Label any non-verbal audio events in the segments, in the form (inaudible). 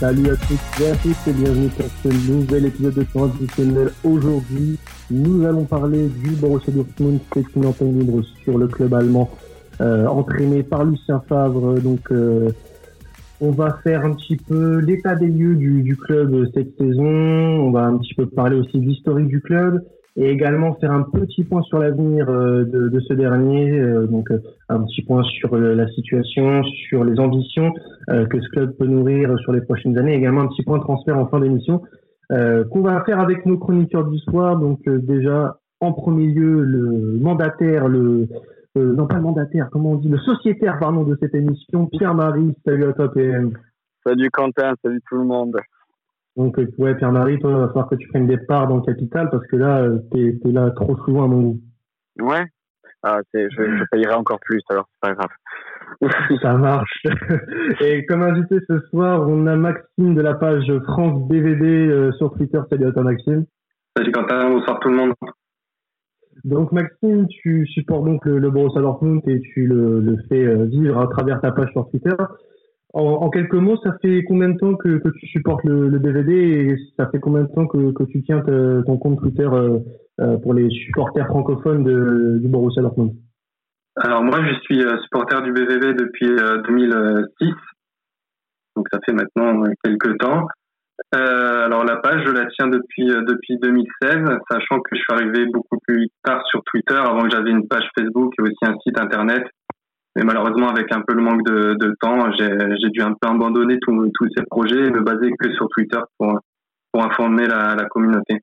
Salut à tous et à tous et bienvenue pour ce nouvel épisode de Transitionnel. Aujourd'hui, nous allons parler du Borussia Dortmund, c'est une antenne libre sur le club allemand euh, entraîné par Lucien Favre. Donc, euh, on va faire un petit peu l'état des lieux du, du, club cette saison. On va un petit peu parler aussi de l'historique du club et également faire un petit point sur l'avenir euh, de, de, ce dernier, euh, donc euh, un petit point sur la situation, sur les ambitions que ce club peut nourrir sur les prochaines années, également un petit point de transfert en fin d'émission qu'on va faire avec nos chroniqueurs du soir. Donc déjà en premier lieu le mandataire, le non pas mandataire, comment on dit, le sociétaire pardon de cette émission, Pierre-Marie. Salut à toi PM. Salut Quentin, salut tout le monde. Donc, euh, ouais, Pierre-Marie, toi, il va falloir que tu prennes des parts dans le capital parce que là, euh, t'es es là trop souvent à mon goût. Ouais. Ah, je, je payerai encore plus, alors c'est pas grave. (laughs) Ça marche. (laughs) Et comme invité ce soir, on a Maxime de la page France DVD euh, sur Twitter. Salut à toi, Maxime. Salut Quentin, bonsoir tout le monde. Donc Maxime, tu supportes donc le, le Borussia Dortmund et tu le, le fais vivre à travers ta page sur Twitter. En, quelques mots, ça fait combien de temps que, tu supportes le, le, DVD et ça fait combien de temps que, tu tiens ton compte Twitter euh, euh, pour les supporters francophones de, du Borussia Dortmund? Alors moi, je suis euh, supporter du BVB depuis 2006, donc ça fait maintenant quelques temps. Alors la page, je la tiens depuis depuis 2016, sachant que je suis arrivé beaucoup plus tard sur Twitter, avant que j'avais une page Facebook et aussi un site internet mais malheureusement, avec un peu le manque de, temps, j'ai dû un peu abandonner tous ces projets et me baser que sur Twitter pour, informer la, communauté.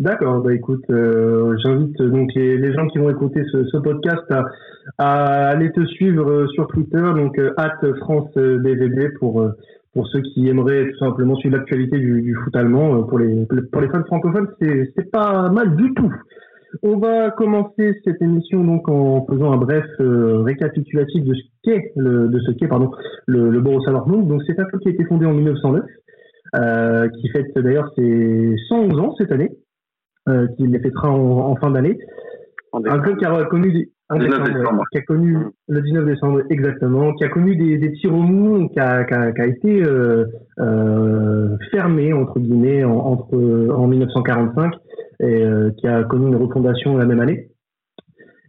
D'accord, bah écoute, euh, j'invite donc les, gens qui vont écouter ce, podcast à, aller te suivre euh, sur Twitter, donc euh, France BVB pour pour ceux qui aimeraient tout simplement suivre l'actualité du, foot allemand. Pour les pour les fans francophones, c'est pas mal du tout. On va commencer cette émission donc en faisant un bref euh, récapitulatif de ce qu'est le de ce qu'est pardon le, le Borussia Dortmund. Donc c'est un club qui a été fondé en 1909, euh, qui fête d'ailleurs ses 111 ans cette année, euh, qui les fêtera en, en fin d'année. Un club qui a connu des, décembre, qui a connu le 19 décembre exactement, qui a connu des, des tirs au mou, qui a, qui a, qui a été euh, euh, fermé entre guillemets en, entre en 1945 et euh, qui a connu une refondation la même année.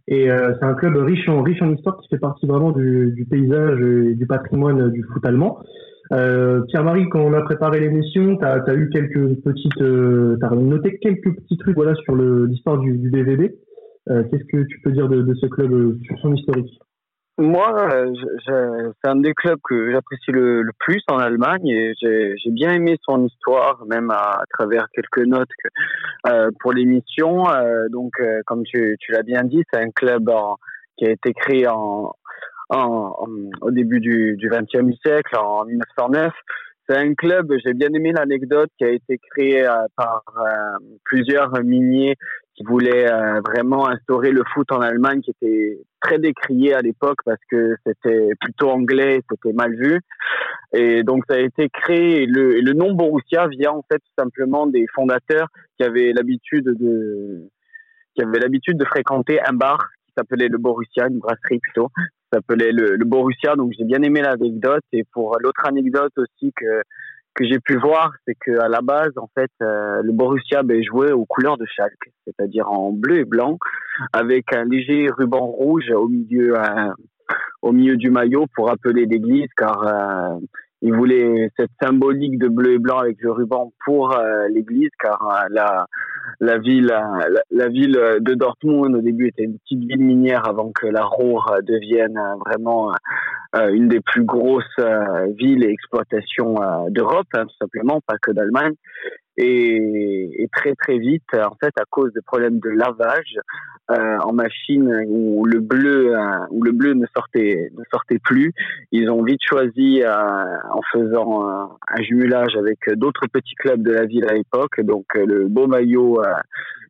Et euh, c'est un club riche en riche en histoire qui fait partie vraiment du, du paysage et du patrimoine du foot allemand. Euh, Pierre-Marie, quand on a préparé l'émission, tu as, eu quelques petites, euh, as noté quelques petits trucs voilà sur l'histoire du, du BVB. Euh, Qu'est-ce que tu peux dire de, de ce club euh, sur son historique? Moi, c'est un des clubs que j'apprécie le, le, plus en Allemagne et j'ai bien aimé son histoire, même à, travers quelques notes que, euh, pour l'émission. Euh, donc, euh, comme tu, tu l'as bien dit, c'est un club en, qui a été créé en, en, au début du, 20e siècle, en 1909. C'est un club, j'ai bien aimé l'anecdote qui a été créé euh, par euh, plusieurs miniers qui voulait euh, vraiment instaurer le foot en Allemagne, qui était très décrié à l'époque parce que c'était plutôt anglais, c'était mal vu. Et donc ça a été créé. Et le, le nom Borussia vient en fait tout simplement des fondateurs qui avaient l'habitude de qui avaient l'habitude de fréquenter un bar qui s'appelait le Borussia, une brasserie plutôt, s'appelait le, le Borussia. Donc j'ai bien aimé l'anecdote. Et pour l'autre anecdote aussi que que j'ai pu voir, c'est que à la base, en fait, euh, le Borussia ben, jouait aux couleurs de Schalke, c'est-à-dire en bleu et blanc, avec un léger ruban rouge au milieu, euh, du maillot pour rappeler l'église, car euh, il voulait cette symbolique de bleu et blanc avec le ruban pour euh, l'église, car la, ville, de Dortmund au début était une petite ville minière avant que la Ruhr devienne vraiment une des plus grosses villes et exploitations d'Europe, hein, tout simplement, pas que d'Allemagne. Et, très très vite, en fait, à cause de problèmes de lavage euh, en machine où le bleu euh, où le bleu ne sortait ne sortait plus, ils ont vite choisi euh, en faisant un jumelage avec d'autres petits clubs de la ville à l'époque, donc le beau maillot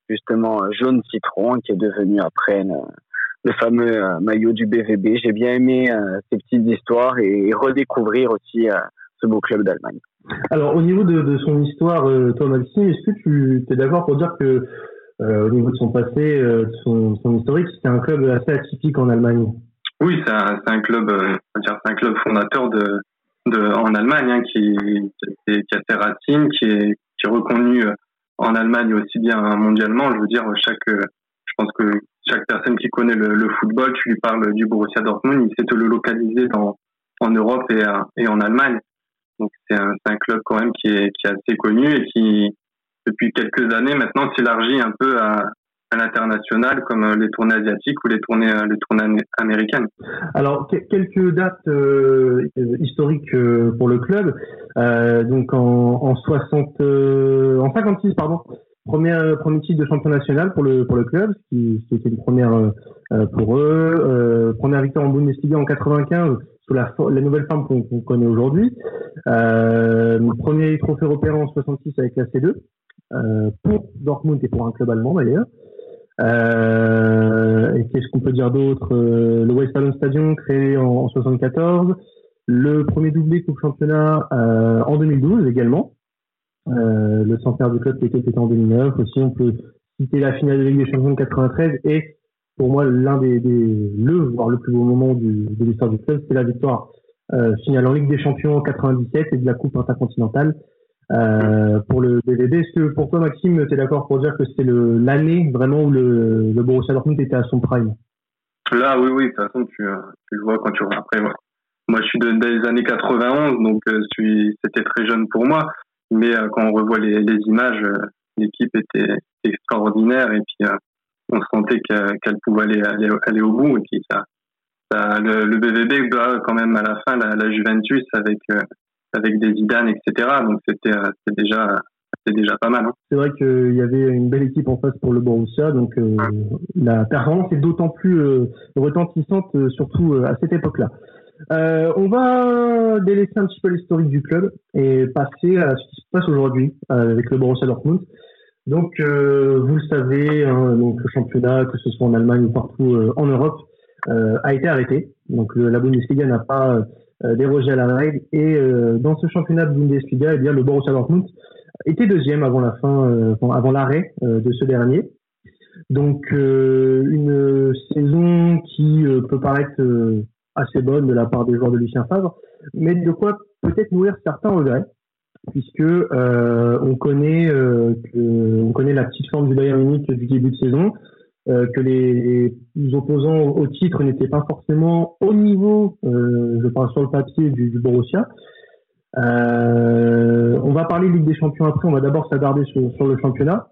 justement jaune citron qui est devenu après le fameux maillot du BVB. J'ai bien aimé ces petites histoires et redécouvrir aussi ce beau club d'Allemagne. Alors, au niveau de, de son histoire, euh, toi, Maxime, est-ce que tu es d'accord pour dire que, euh, au niveau de son passé, euh, de son, son, historique, c'était un club assez atypique en Allemagne? Oui, c'est un, un, club, euh, c'est un club fondateur de, en Allemagne, hein, qui, qui, a ses racines, qui est, qui est reconnu en Allemagne aussi bien mondialement. Je veux dire, chaque, je pense que chaque personne qui connaît le, football, tu lui parles du Borussia Dortmund, il sait te le localiser en Europe et, et en Allemagne. Donc c'est un, club quand même qui est, assez connu et qui, depuis quelques années maintenant, s'élargit un peu à, l'international comme euh, les tournées asiatiques ou les tournées euh, américaines. Alors quelques dates euh, historiques pour le club. Euh, donc en, en 60 en 56 pardon. Premier, premier titre de champion national pour le pour le club, ce qui, qui une première pour eux. première victoire en Bundesliga en 95 sous la, la nouvelle forme qu'on connaît aujourd'hui. premier trophée européen en 66 avec la C2 pour Dortmund et pour un club allemand d'ailleurs. Euh, et qu'est-ce qu'on peut dire d'autre euh, Le Westfalen Stadium créé en, en, 74, le premier doublé Coupe Championnat euh, en 2012 également, euh, le centenaire du club qui était en 2009 aussi. On peut citer la finale de Ligue des Champions de 93 et pour moi l'un des, des, le voire le plus beau moment de l'histoire du club, c'est la victoire euh, finale en Ligue des Champions en 97 et de la Coupe intercontinentale euh, pour le BVB. Est-ce que pour toi, Maxime, tu es d'accord pour dire que c'est l'année vraiment où le, Borussia Dortmund était à son prime? Là, oui, oui, de toute façon, tu, le vois quand tu vois après. Moi, je suis de, des années 91, donc c'était très jeune pour moi. Mais euh, quand on revoit les, les images, euh, l'équipe était extraordinaire et puis on sentait qu'elle pouvait aller, aller, aller, au bout. Et puis ça, ça le, le, BVB bat quand même à la fin la, la Juventus avec avec des Zidane, etc. Donc c'était euh, déjà c'est déjà pas mal. Hein. C'est vrai qu'il y avait une belle équipe en face pour le Borussia, donc euh, la performance est d'autant plus euh, retentissante, surtout à cette époque-là. On va délaisser un petit peu l'historique du club et passer à ce qui se passe aujourd'hui avec le Borussia Dortmund. Donc, vous le savez, hein, donc le championnat, que ce soit en Allemagne ou partout en Europe, a été arrêté. Donc, la Bundesliga n'a pas euh, déroger à la règle. Et euh, dans ce championnat de Bundesliga, eh bien, le Borussia Dortmund était deuxième avant la fin, euh, avant l'arrêt de ce dernier. Donc une saison qui peut paraître assez bonne de la part des joueurs de Lucien Favre, mais de quoi peut-être nourrir certains regrets, puisque on connaît que, on connaît la petite forme du Bayern Munich du début de saison, euh, que les, opposants au titre n'étaient pas forcément au niveau, euh, je parle sur le papier, du, du Borussia. Euh, on va parler Ligue des Champions après, on va d'abord s'attarder sur, sur, le championnat.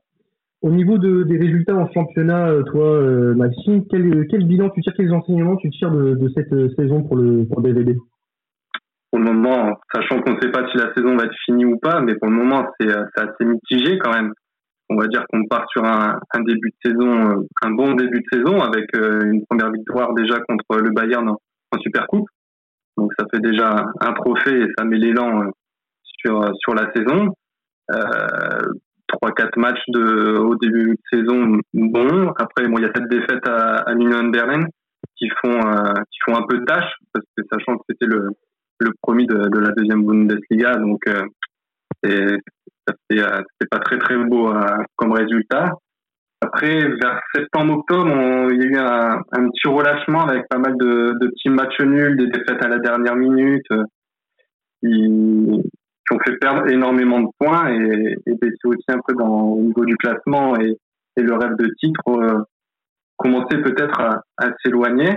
Au niveau de, des résultats en championnat, euh, toi, euh, Maxime, quel, quel, bilan tu tires, quels enseignements tu tires de, cette saison pour le, pour Pour le moment, sachant qu'on ne sait pas si la saison va être finie ou pas, mais pour le moment, c'est assez mitigé quand même on va dire qu'on part sur un, début de saison, euh, un bon début de saison avec euh, une première victoire déjà contre le Bayern en, en Super Coupe. Donc ça fait déjà un trophée et ça met l'élan euh, sur sur la saison. Trois euh, quatre matchs de au début de saison bon. Après bon il y a cette défaite à, à Union Berlin qui font qui font un peu de tâche sachant que c'était le le premier de, de la deuxième Bundesliga donc c'est c'était euh, pas très très beau euh, comme résultat. Après, vers septembre-octobre, il y a eu un, petit relâchement avec pas mal de, petits matchs nuls, des défaites à la dernière minute, euh, qui ont fait perdre énormément de points et, et baisser aussi un peu dans, au niveau du classement et, le rêve de titre euh, commençait peut-être à, s'éloigner.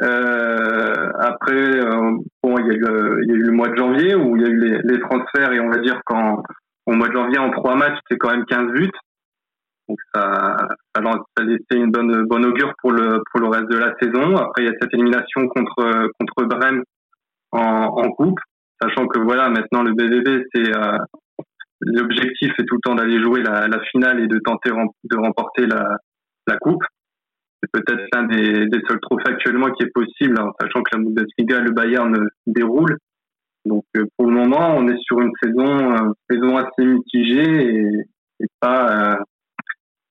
Euh, après, euh, bon, il y, a eu, il y a eu le mois de janvier où il y a eu les, transferts et on va dire qu'en au mois de janvier, en trois matchs, c'est quand même 15 buts. Donc ça, ça, ça laissé une bonne, bonne augure pour le, pour le reste de la saison. Après, il y a cette élimination contre, contre Brême en coupe, sachant que voilà, maintenant le BVB, c'est euh, l'objectif est tout le temps d'aller jouer la, finale et de tenter de remporter la, coupe c'est peut-être l'un des, seuls trophées actuellement qui est possible, en sachant que la Bundesliga, le Bayern déroule. Donc euh, pour le moment, on est sur une saison, euh, saison assez mitigée et, pas, euh,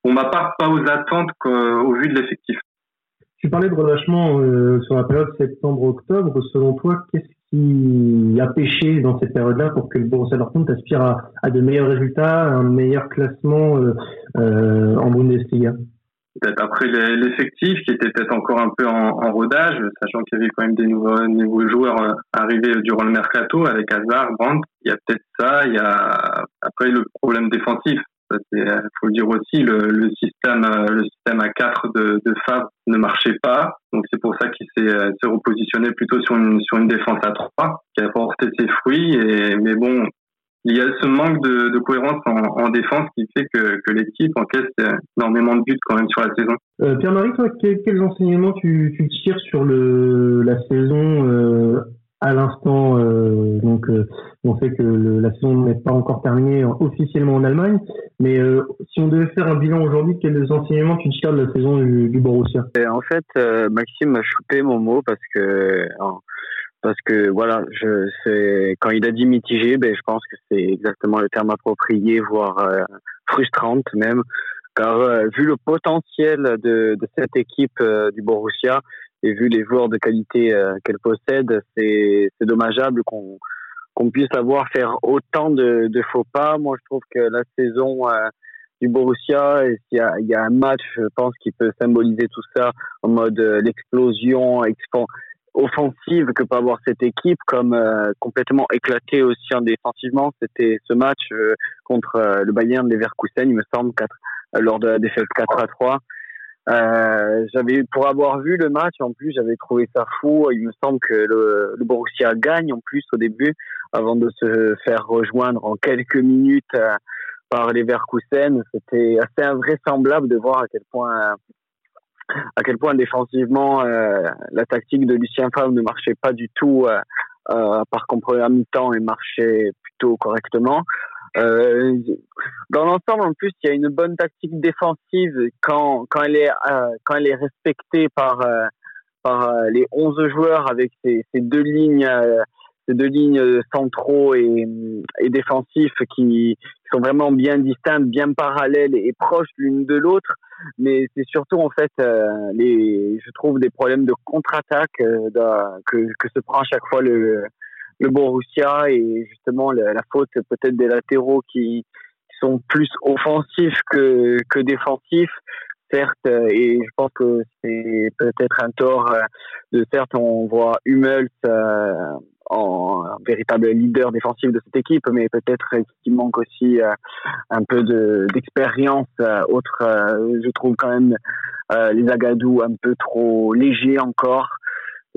pour ma part, pas aux attentes au vu de l'effectif. Tu parlais de relâchement euh, sur la période septembre-octobre. Selon toi, qu'est-ce qui a pêché dans cette période-là pour que le Borussia Dortmund aspire à, à, de meilleurs résultats, un meilleur classement euh, en Bundesliga peut-être après l'effectif qui était peut-être encore un peu en, rodage, sachant qu'il y avait quand même des nouveaux, nouveaux joueurs euh, arrivés durant le mercato avec Hazard, Brandt. Il y a peut-être ça. Il y a après le problème défensif. Il faut le dire aussi, le, le, système, le système à 4 de, de Fab ne marchait pas. Donc c'est pour ça qu'il s'est repositionné plutôt sur une, sur une défense à 3 qui a porté ses fruits. Et, mais bon, il y a ce manque de, cohérence en, défense qui fait que, l'équipe encaisse énormément de buts quand même sur la saison. Euh, Pierre-Marie, toi, quels, enseignements tu, tires sur le, la saison euh, à l'instant euh, Donc, on sait que la saison n'est pas encore terminée officiellement en Allemagne, mais si on devait faire un bilan aujourd'hui, quels enseignements tu tires de la saison du, du Borussia? En fait, Maxime m'a chopé mon mot parce que parce que voilà, je quand il a dit mitigé, ben je pense que c'est exactement le terme approprié, voire euh, frustrante même, car euh, vu le potentiel de, de cette équipe euh, du Borussia et vu les joueurs de qualité qu'elle possède, c'est dommageable qu'on puisse la voir faire autant de, faux pas. Moi, je trouve que la saison du Borussia, il y, a, un match, je pense, qui peut symboliser tout ça en mode l'explosion, offensive que peut avoir cette équipe, comme euh, complètement éclatée aussi en défensivement. C'était ce match euh, contre euh, le Bayern Leverkusen, il me semble, 4, lors de la défaite 4 à 3. J'avais pour avoir vu le match en plus j'avais trouvé ça fou il me semble que le, le Borussia gagne en plus au début avant de se faire rejoindre en quelques minutes par Leverkusen c'était assez invraisemblable de voir à quel point à quel point défensivement euh, la tactique de Lucien Favre ne marchait pas du tout euh, euh, par contre première mi-temps et marchait plutôt correctement. Euh, dans l'ensemble, en plus, il y a une bonne tactique défensive quand, quand, elle, est, euh, quand elle est respectée par, par les 11 joueurs avec ces, deux lignes ces deux lignes centraux et, et défensifs qui, sont vraiment bien distinctes, bien parallèles et proches l'une de l'autre. Mais c'est surtout en fait euh, les, je trouve des problèmes de contre-attaque euh, que, que se prend à chaque fois le, le Borussia et justement la, la faute peut-être des latéraux qui, qui, sont plus offensifs que, que défensifs certes, euh, et je pense que c'est peut-être un tort de certes, on voit Hummels en véritable leader défensif de cette équipe, mais peut-être qu'il manque aussi euh, un peu d'expérience. Euh, autre, euh, je trouve quand même les Agadou un peu trop légers encore.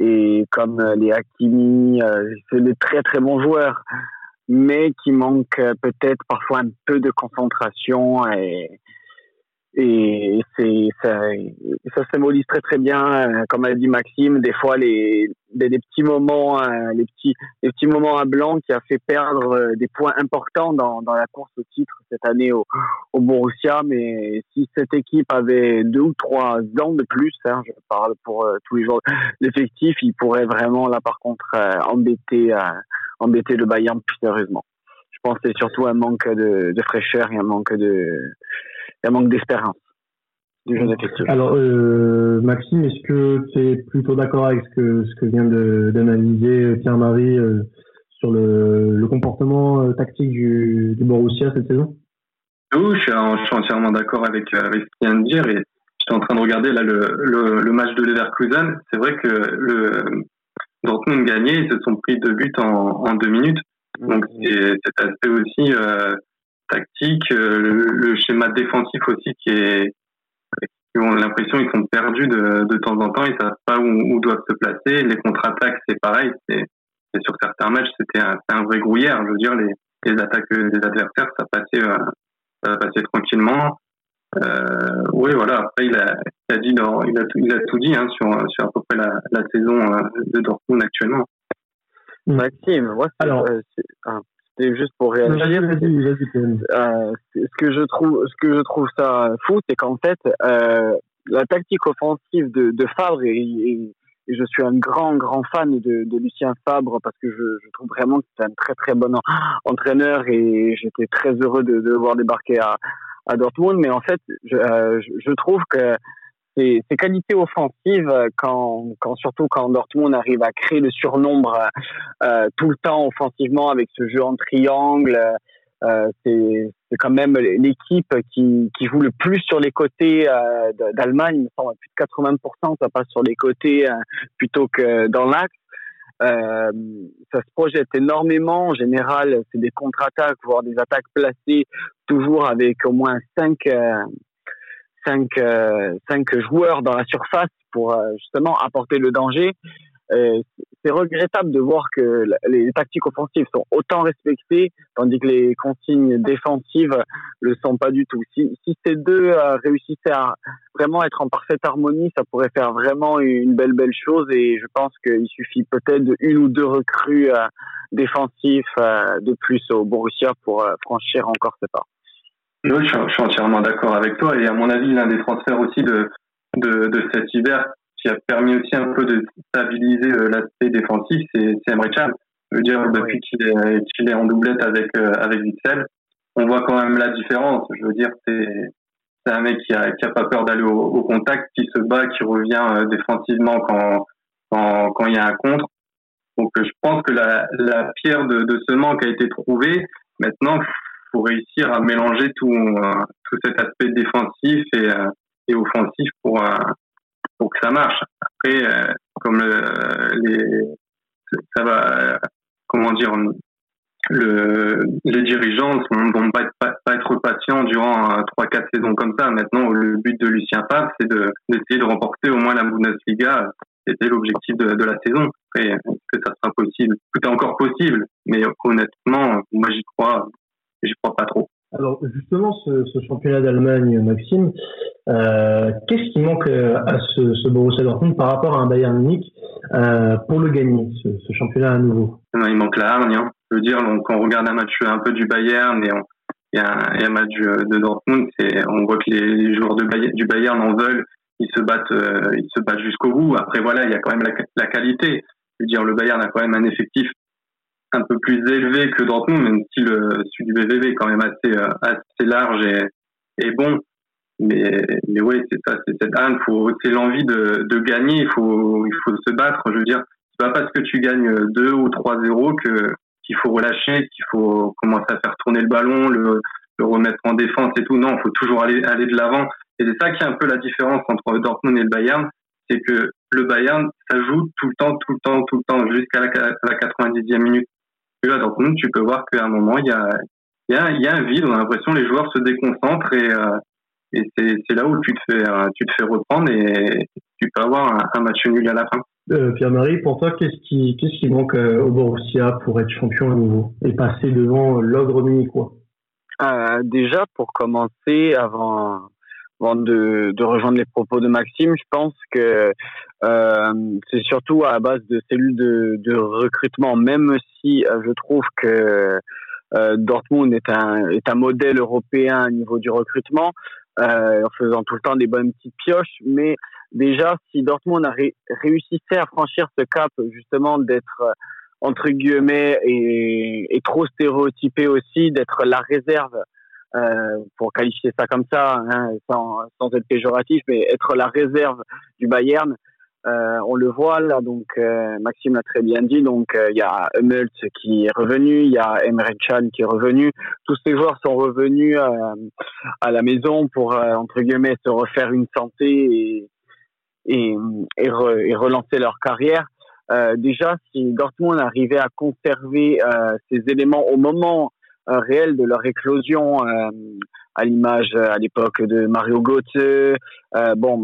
Et comme les Hakimi, c'est des très très bons joueurs, mais qui manquent peut-être parfois un peu de concentration et, et c'est ça, ça symbolise très très bien, euh, comme a dit Maxime, des fois les des, petits moments, euh, les petits les petits moments à blanc qui a fait perdre euh, des points importants dans, dans la course au titre cette année au, au Borussia. Mais si cette équipe avait deux ou trois ans de plus, hein, je parle pour tous les jours l'effectif, il pourrait vraiment là par contre embêter embêter le Bayern plus sérieusement. Je pense que c'est surtout un manque de, de fraîcheur et un manque de il y a un manque d'espérance du jeune effectif. Alors, euh, Maxime, est-ce que tu es plutôt d'accord avec ce que, ce que vient d'analyser Pierre-Marie euh, sur le, le comportement euh, tactique du, du Borussia cette saison? Oui, je suis, je suis entièrement d'accord avec, avec ce qu'il vient de dire. Et j'étais en train de regarder là le, le, le match de Leverkusen. C'est vrai que le Dortmund gagnait, ils se sont pris deux buts en, en deux minutes. Donc, c'est aspect aussi euh, tactique, euh, le, schéma défensif aussi qui est qui ont l'impression qu'ils sont perdus de, de temps en temps, ils savent pas où, où doivent se placer. Les contre-attaques, c'est pareil. C'est sur certains matchs, c'était un, un, vrai grouillard. Je veux dire, les, les attaques des adversaires, ça passait, euh, ça passait tranquillement. Euh, oui, voilà. Après, il a, il a dit, dans, il a tout, il a tout dit hein, sur, sur à peu près la, la saison de Dortmund actuellement. Maxime, moi, alors, c'est juste pour réagir. Euh, ce que je trouve, ce que je trouve ça fou, c'est qu'en fait, euh, la tactique offensive de, de Fabre et, je suis un grand grand fan de, de Lucien Fabre parce que je, je trouve vraiment que c'est un très très bon entraîneur et j'étais très heureux de, de le voir débarquer à, à Dortmund. Mais en fait, je, euh, je trouve que ses, qualités offensives, euh, quand, surtout quand Dortmund arrive à créer le surnombre euh, tout le temps offensivement avec ce jeu en triangle, euh, c'est quand même l'équipe qui, qui joue le plus sur les côtés d'Allemagne. Plus de 80% ça passe sur les côtés plutôt que dans l'axe. Euh, ça se projette énormément. En général, c'est des contre-attaques, voire des attaques placées, toujours avec au moins cinq, euh, cinq, euh, cinq joueurs dans la surface pour euh, justement apporter le danger. Euh, c'est regrettable de voir que les tactiques offensives sont autant respectées, tandis que les consignes défensives le sont pas du tout. Si, si ces deux réussissaient à vraiment être en parfaite harmonie, ça pourrait faire vraiment une belle belle chose. Et je pense qu'il suffit peut-être d'une ou deux recrues défensifs de plus au Borussia pour franchir encore ce pas. Oui, je suis entièrement d'accord avec toi. Et à mon avis, l'un des transferts aussi de, de, de cet hiver, qui a permis aussi un peu de stabiliser euh, l'aspect défensif, c'est Emre Can. Je veux dire, depuis qu'il est, qu'il est en doublette avec, euh, avec Witzel, on voit quand même la différence. Je veux dire, c'est c'est un mec qui a, qui a pas peur d'aller au, contact, qui se bat, qui revient euh, défensivement quand, quand, quand il y a un contre. Donc je pense que la, la pierre de, de ce manque a été trouvée. Maintenant, faut réussir à mélanger tout, tout cet aspect défensif et, et offensif pour, pour que ça marche. Après, euh, comme euh, les, ça va, comment dire, le, les dirigeants ne vont pas, être patients durant euh, trois, quatre saisons comme ça. Maintenant, le but de Lucien Favre, c'est d'essayer de, remporter au moins la Bundesliga. C'était l'objectif de, de, la saison. Après, est-ce que ça sera possible? Tout est encore possible, mais honnêtement, moi, j'y crois, j'y crois pas trop. Alors justement, ce, ce championnat d'Allemagne, Maxime, euh, qu'est-ce qui manque euh, à ce, ce, Borussia Dortmund par rapport à un Bayern Munich euh, pour le gagner, ce, ce, championnat à nouveau? Il manque la hargne. Hein. Je veux dire, donc, quand on regarde un match un peu du Bayern et, il y, a un, match de Dortmund, on voit que les, joueurs de Bayern, du Bayern en veulent, ils se battent, euh, ils se battent jusqu'au bout. Après voilà, il y a quand même la, la qualité. Je veux dire, le Bayern a quand même un effectif un peu plus élevé que Dortmund, même si le, celui du BVB est quand même assez, euh, assez large et, et bon. Mais, mais oui, c'est ça, c'est cette âne, faut, c'est l'envie de, de gagner, il faut, il faut se battre. Je veux dire, c'est pas parce que tu gagnes 2 ou 3-0 que, qu'il faut relâcher, qu'il faut commencer à faire tourner le ballon, le, le remettre en défense et tout. Non, il faut toujours aller, aller de l'avant. Et c'est ça qui est un peu la différence entre Dortmund et le Bayern, c'est que le Bayern, ça joue tout le temps, tout le temps, tout le temps, jusqu'à la 90e minute. Et là, Dortmund, tu peux voir qu'à un moment, il y a, il y, a, il y a un vide. On a l'impression que les joueurs se déconcentrent et, euh, et c'est là où tu te fais, euh, tu te fais reprendre et tu peux avoir un, match nul à la fin. Euh, Pierre-Marie, pour toi, qu'est-ce qui, qu'est-ce qui manque euh, au Borussia pour être champion à nouveau et passer devant l'ogre munichois euh, Déjà, pour commencer, avant, avant de, de, rejoindre les propos de Maxime, je pense que euh, c'est surtout à la base de cellules de, de recrutement, même si euh, je trouve que euh, Dortmund est un, est un modèle européen au niveau du recrutement, euh, en faisant tout le temps des bonnes petites pioches, mais déjà, si Dortmund a réussissait à franchir ce cap, justement, d'être entre guillemets et, et, trop stéréotypé aussi, d'être la réserve euh, pour qualifier ça comme ça, hein, sans, sans, être péjoratif, mais être la réserve du Bayern. Euh, on le voit là, donc euh, Maxime l'a très bien dit. Donc euh, il y a Hummels qui est revenu, il y a Emre qui est revenu. Tous ces joueurs sont revenus euh, à la maison pour entre guillemets se refaire une santé et et, et, et relancer leur carrière. déjà, si Dortmund arrivait à conserver ces éléments au moment réel de leur éclosion euh, à l'image à l'époque de Mario Götze. Euh, bon,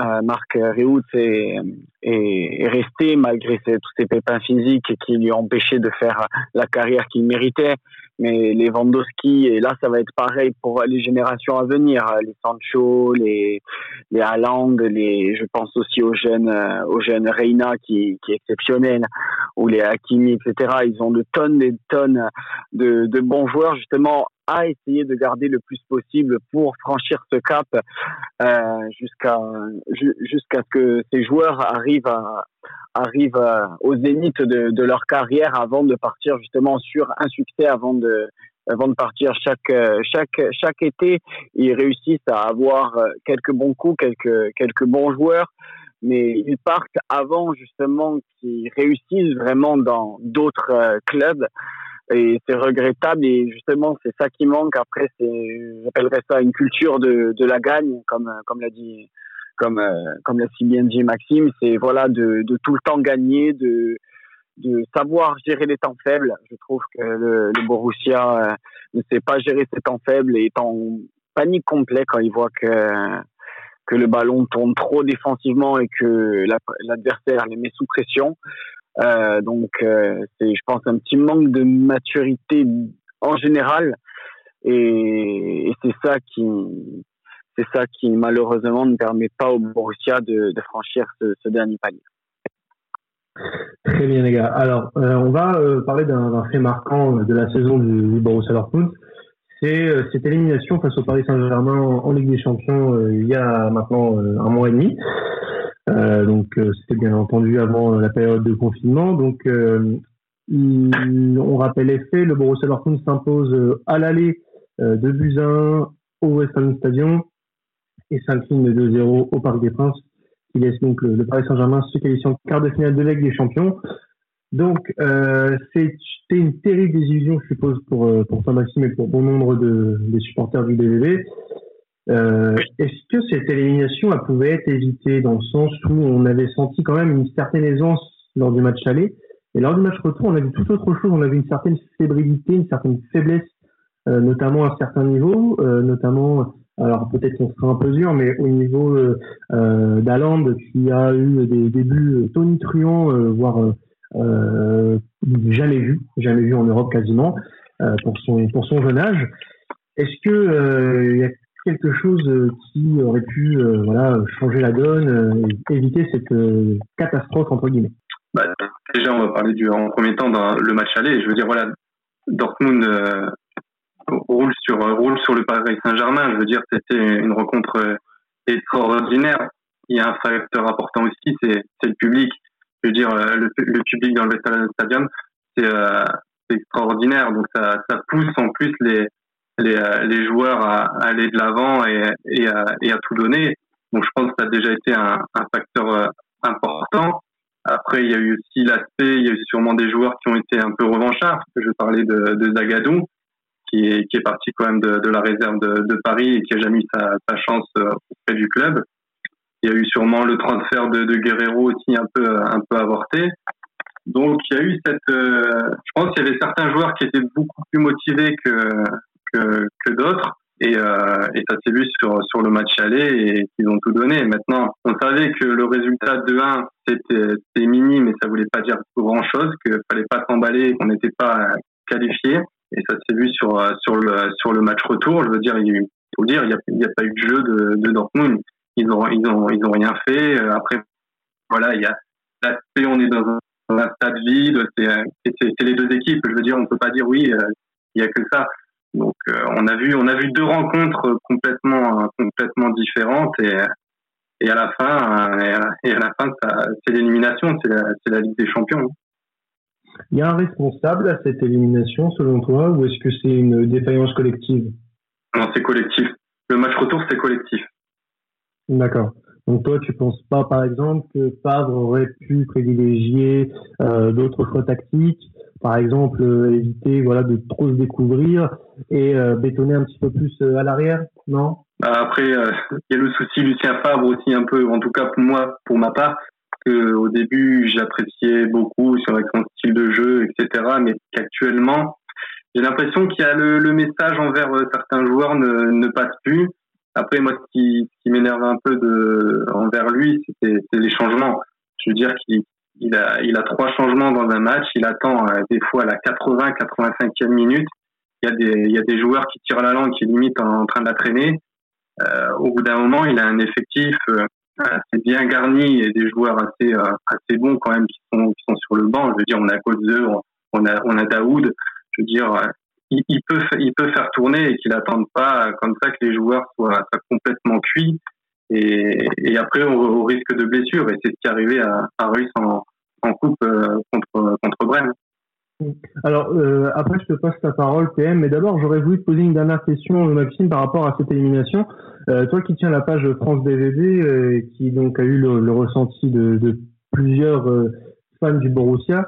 euh, Marc Reutz est, est, resté malgré tous ces pépins physiques qui lui ont empêché de faire la carrière qu'il méritait mais les Vandoski, et là, ça va être pareil pour les générations à venir, les Sancho, les, les les, je pense aussi aux jeunes, aux jeunes Reina qui, qui est exceptionnel, ou les Hakimi, etc. Ils ont de tonnes et de tonnes de bons joueurs, justement, à essayer de garder le plus possible pour franchir ce cap euh, jusqu'à jusqu'à ce que ces joueurs arrivent à, arrivent euh, au zénith de, leur carrière avant de partir justement sur un succès avant de avant de partir chaque euh, chaque chaque été. Ils réussissent à avoir quelques bons coups quelques quelques bons joueurs mais ils partent avant justement qu'ils réussissent vraiment dans d'autres clubs et c'est regrettable et justement c'est ça qui manque. Après c'est j'appellerais ça une culture de, de la gagne comme comme l'a dit comme comme l'a si bien dit Maxime. C'est voilà de, de tout le temps gagner de de savoir gérer les temps faibles. Je trouve que le, Borussia euh, ne sait pas gérer ses temps faibles et est en panique complet quand il voit que que le ballon tourne trop défensivement et que l'adversaire les met sous pression euh, donc, euh, c'est, je pense, un petit manque de maturité en général, et, c'est ça qui, c'est ça qui malheureusement ne permet pas au Borussia de, franchir ce, dernier palier. Très bien les gars. Alors, euh, on va parler d'un fait marquant de la saison du, du Borussia Dortmund. C'est cette élimination face au Paris Saint-Germain en, Ligue des Champions il y a maintenant un mois et demi. Euh, donc euh, c'était bien entendu avant euh, la période de confinement. Donc on rappelle les faits, le Borussia Dortmund s'impose à l'aller de Buzyn au West Stadium et s'incline de 2-0 au Parc des Princes, qui laisse donc le, Paris Saint-Germain se qualifier en quart de finale de Ligue des Champions. Donc, euh, c'était une terrible désillusion, je suppose, pour, pour toi, Maxime, et pour bon nombre de, des supporters du BVB. Euh, Est-ce que cette élimination elle pouvait être évitée dans le sens où on avait senti quand même une certaine aisance lors du match aller et lors du match retour on a vu tout autre chose, on a vu une certaine fébrilité, une certaine faiblesse, euh, notamment à certains niveaux, euh, notamment alors peut-être qu'on sera un peu dur, mais au niveau euh, euh d'Aland qui a eu des débuts tonitruants, voire jamais vu, jamais vu en Europe quasiment pour son pour son jeune âge. Est-ce que il y a quelque chose euh, qui aurait pu euh, voilà, changer la donne euh, et éviter cette catastrophe entre guillemets bah, Déjà, on va parler du, en premier temps dans le match aller. Je veux dire, voilà, Dortmund roule, sur, roule sur le Paris Saint-Germain. Je veux dire, c'était une rencontre extraordinaire. Il y a un facteur important aussi, c'est le public. Je veux dire, le, le public dans le Stadium, c'est extraordinaire. Donc ça, ça pousse en plus les, les, euh, les joueurs à, aller de l'avant et, à, tout donner. Donc je pense que ça a déjà été un, facteur euh, important. Après, il y a eu aussi l'aspect, il y a eu sûrement des joueurs qui ont été un peu revanchards. Je parlais de, Zagadou, qui est, parti quand même de, la réserve de, Paris et qui a jamais eu sa, chance euh, auprès du club. Il y a eu sûrement le transfert de, de Guerrero aussi un peu, un peu avorté. Donc il y a eu cette, je pense qu'il y avait certains joueurs qui étaient beaucoup plus motivés que que, d'autres. Et, euh, et, ça s'est vu sur, sur le match aller et qu'ils ont tout donné. Maintenant, on savait que le résultat de 1 c'était minime mais ça voulait pas dire grand chose, qu'il fallait pas s'emballer, qu'on n'était pas qualifié. Et ça s'est vu sur, sur, le, sur le match retour. Je veux dire, il faut dire, il n'y a, y a pas eu de jeu de, Dortmund. Ils ont, ils ont, ils ont rien fait. Après, voilà, il y a l'aspect, on est dans un, dans un stade vide, c'est les deux équipes. Je veux dire, on peut pas dire oui, euh, il y a que ça. Donc euh, on a vu on a vu deux rencontres complètement complètement différentes et et à la fin et à la fin c'est l'élimination c'est la c'est la Ligue des Champions. Il y a un responsable à cette élimination selon toi ou est-ce que c'est une défaillance collective? Non c'est collectif. Le match retour c'est collectif. D'accord. Donc toi, tu penses pas, par exemple, que Favre aurait pu privilégier euh, d'autres choix tactiques, par exemple euh, éviter voilà de trop se découvrir et euh, bétonner un petit peu plus euh, à l'arrière, non? Bah, Après, il y a le souci Lucien Favre aussi un peu, en tout cas pour moi, pour ma part, que au début j'appréciais beaucoup sur son style de jeu, etc. Mais qu'actuellement, j'ai l'impression qu'il y a le, message envers certains joueurs ne, passe plus. Après, moi, ce qui, qui m'énerve un peu envers lui, c'est les changements. Je veux dire qu'il il a, il a trois changements dans un match. Il attend euh, des fois à la 80, 85e minute. Il y a des, il y a des joueurs qui tirent la langue, qui limite en, train de la traîner. Euh, au bout d'un moment, il a un effectif euh, assez bien garni et des joueurs assez, euh, assez bons quand même qui sont, qui sont sur le banc. Je veux dire, on a Godze, on a, on a Daoud. Je veux dire, il, peut, il peut faire tourner et qu'il n'attende pas comme ça que les joueurs soient, soient complètement cuits. Et, après, au, risque de blessure. Et c'est ce qui est arrivé à, à en, coupe euh, contre, contre Brême. Alors, euh, après, je te passe ta parole, PM, mais d'abord, j'aurais voulu te poser une dernière question, Maxime, par rapport à cette élimination. Euh, toi qui tiens la page France euh, qui donc a eu le, ressenti de, plusieurs fans du Borussia,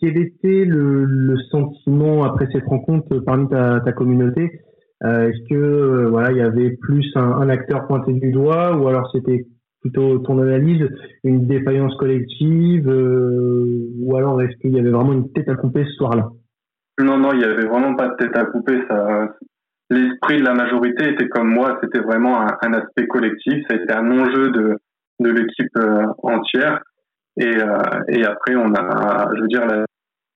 quel était le, sentiment après cette rencontre parmi ta communauté? Est-ce que voilà, il y avait plus un, acteur pointé du doigt, ou alors c'était plutôt ton analyse, une défaillance collective, ou alors est-ce qu'il y avait vraiment une tête à couper ce soir-là? Non, non, il y avait vraiment pas de tête à couper. L'esprit de la majorité était comme moi, c'était vraiment un, aspect collectif, ça a été un enjeu de, de l'équipe euh, entière. Et, euh, et après, on a, je veux dire, la,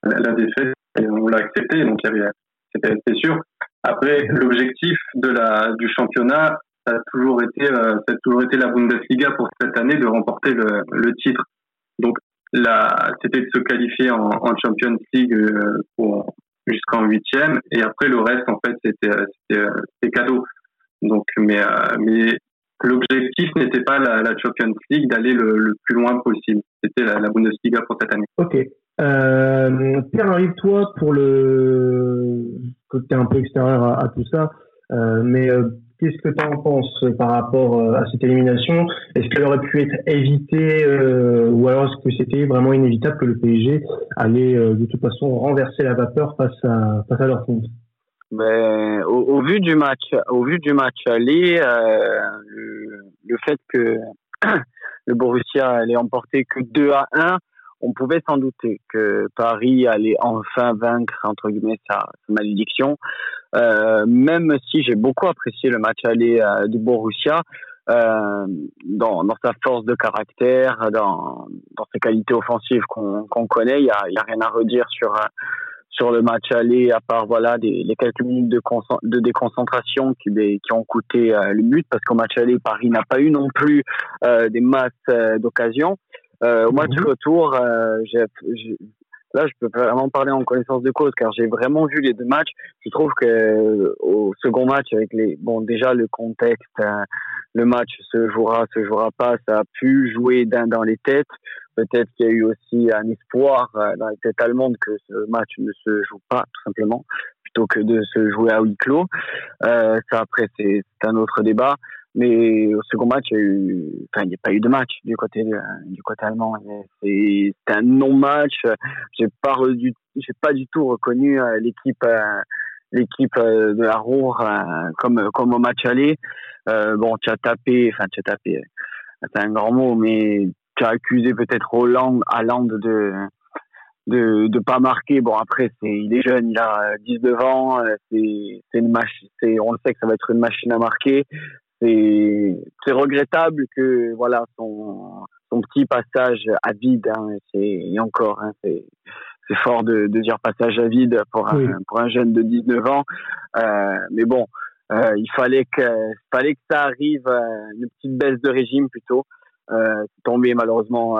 la défaite, on l'a accepté, donc c'était sûr. Après, l'objectif de la, du championnat, ça a toujours été, euh, ça a toujours été la Bundesliga pour cette année de remporter le, le titre. Donc, là, c'était de se qualifier en, en Champions League pour, jusqu'en huitième. Et après le reste en fait c'était c'était cadeau donc mais mais l'objectif n'était pas la, la, Champions League d'aller le, le, plus loin possible. C'était la, la, Bundesliga pour cette année. Ok euh, Pierre arrive toi pour le côté un peu extérieur à, tout ça euh, mais euh, Qu'est-ce que tu en penses par rapport euh, à cette élimination? Est-ce qu'elle aurait pu être évitée euh, ou alors est-ce que c'était vraiment inévitable que le PSG allait euh, de toute façon renverser la vapeur face à face à leur fond ben, au, au, vu du match, au vu du match aller, le, le, fait que (clears throat) le Borussia allait emporter que 2 à 1, on pouvait s'en douter que Paris allait enfin vaincre entre guillemets sa, malédiction. Euh, même si j'ai beaucoup apprécié le match aller euh, du Borussia, euh, dans, sa force de caractère, dans, ses qualités offensives qu'on connaît, il y a, a, rien à redire sur sur le match aller, à part voilà les quelques minutes de, déconcentration qui, ont coûté le but, parce qu'au match aller, Paris n'a pas eu non plus des masses euh, d'occasions. au match mhm. retour, j'ai Là, je peux vraiment parler en connaissance de cause car j'ai vraiment vu les deux matchs. Je trouve que euh, au second match, avec les bon déjà le contexte, euh, le match se jouera, se jouera pas, ça a pu jouer dans, dans les têtes. Peut-être qu'il y a eu aussi un espoir euh, dans les têtes allemandes que ce match ne se joue pas tout simplement plutôt que de se jouer à huis clos. ça après c'est un autre débat. Mais au second match, il n'y a, pas eu de match du côté, du côté allemand. C'est un non-match. J'ai pas, j'ai pas du tout reconnu euh, l'équipe euh, euh, de la Roure comme, comme au match aller. Bon, tu as tapé, enfin, tu as tapé, c'est un grand mot, mais tu as accusé peut-être Hollande, de, de de pas marquer bon après c'est il est jeune il a 19 ans c'est c'est une on le sait que ça va être une machine à marquer c'est regrettable que voilà son son petit passage à vide hein, c'est encore hein, c'est fort de, de dire passage à vide pour un, pour un jeune de 19 ans. Euh, mais bon euh, il fallait que fallait que ça arrive euh, une petite baisse de régime plutôt euh, tombé malheureusement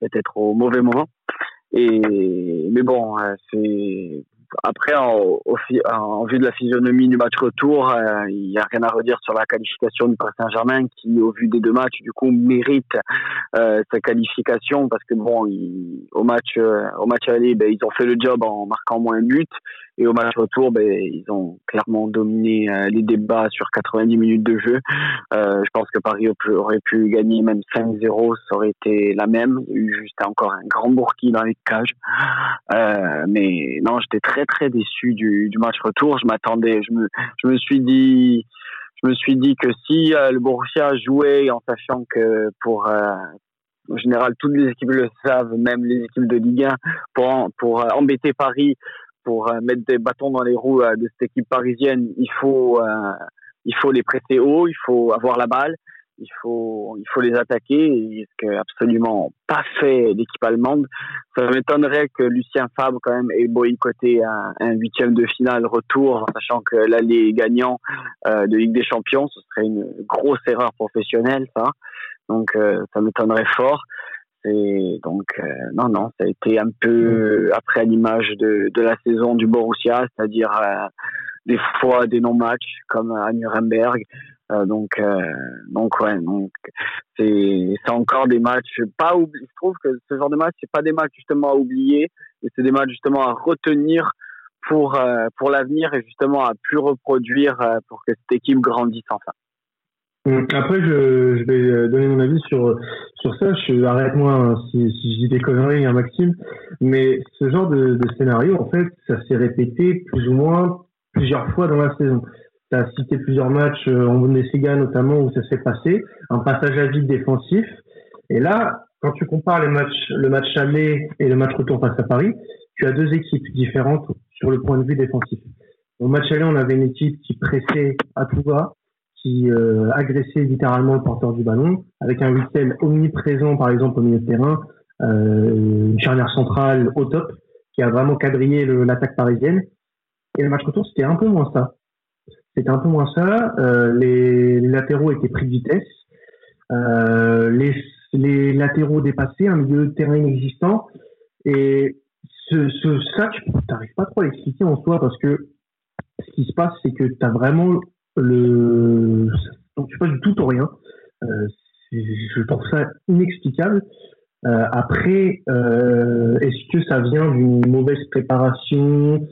peut-être au mauvais moment. Et mais bon c'est après, en, en, vue de la physionomie du match retour, euh, il n'y a rien à redire sur la qualification du Paris Saint-Germain qui, au vu des deux matchs, du coup, mérite euh, sa qualification parce que bon, au match, euh, au match aller, ben, ils ont fait le job en marquant moins un but et au match retour, ben, ils ont clairement dominé euh, les débats sur 90 minutes de jeu. Euh, je pense que Paris aurait pu gagner même 5-0, ça aurait été la même. Il y a juste encore un grand bourki dans les cages. Euh, mais non, j'étais très très déçu du, match retour. Je m'attendais, je me, je me suis dit, je me suis dit que si le Borussia jouait en sachant que pour en général toutes les équipes le savent, même les équipes de Ligue 1, pour pour embêter Paris, pour euh, mettre des bâtons dans les roues euh, de cette équipe parisienne, il faut, euh, il faut les presser haut, il faut avoir la balle, il faut, il faut les attaquer, ce que absolument pas fait l'équipe allemande. Ça m'étonnerait que Lucien Fabre quand même ait boycotté un, un huitième de finale retour, sachant que l'allée gagnant de Ligue des Champions, ce serait une grosse erreur professionnelle, ça. Donc ça m'étonnerait fort. Et donc euh, non non, ça a été un peu après l'image de, de la saison du Borussia, c'est-à-dire euh, des fois des non-matchs comme à Nuremberg. Euh, donc donc ouais donc c'est c'est encore des matchs pas oubliés. Je trouve que ce genre de match c'est pas des matchs justement à oublier, mais c'est des matchs justement à retenir pour pour l'avenir et justement à plus reproduire pour que cette équipe grandisse enfin. Après, je, je, vais donner mon avis sur sur ça. Arrête-moi hein, si, si, je dis des conneries, hein, Maxime. Mais ce genre de, de scénario, en fait, ça s'est répété plus ou moins plusieurs fois dans la saison. Tu as cité plusieurs matchs euh, en Bundesliga notamment où ça s'est passé, un passage à vide défensif. Et là, quand tu compares les matchs, le match aller et le match retour face à Paris, tu as deux équipes différentes sur le point de vue défensif. Au match aller, on avait une équipe qui pressait à tout va, qui euh, agressait littéralement le porteur du ballon, avec un Witzel omniprésent, par exemple, au milieu de terrain, euh, une charnière centrale au top, qui a vraiment quadrillé l'attaque parisienne. Et le match retour, c'était un peu moins ça. C'était un peu moins ça. Euh, les, latéraux étaient pris de vitesse. Les, les latéraux dépassés, un milieu de terrain inexistant. Et ce, ce ça, tu n'arrives pas trop à l'expliquer en soi parce que ce qui se passe, c'est que tu as vraiment le. Donc, tu passes du tout au rien. Euh, je trouve ça inexplicable. Euh, après, euh, est-ce que ça vient d'une mauvaise préparation?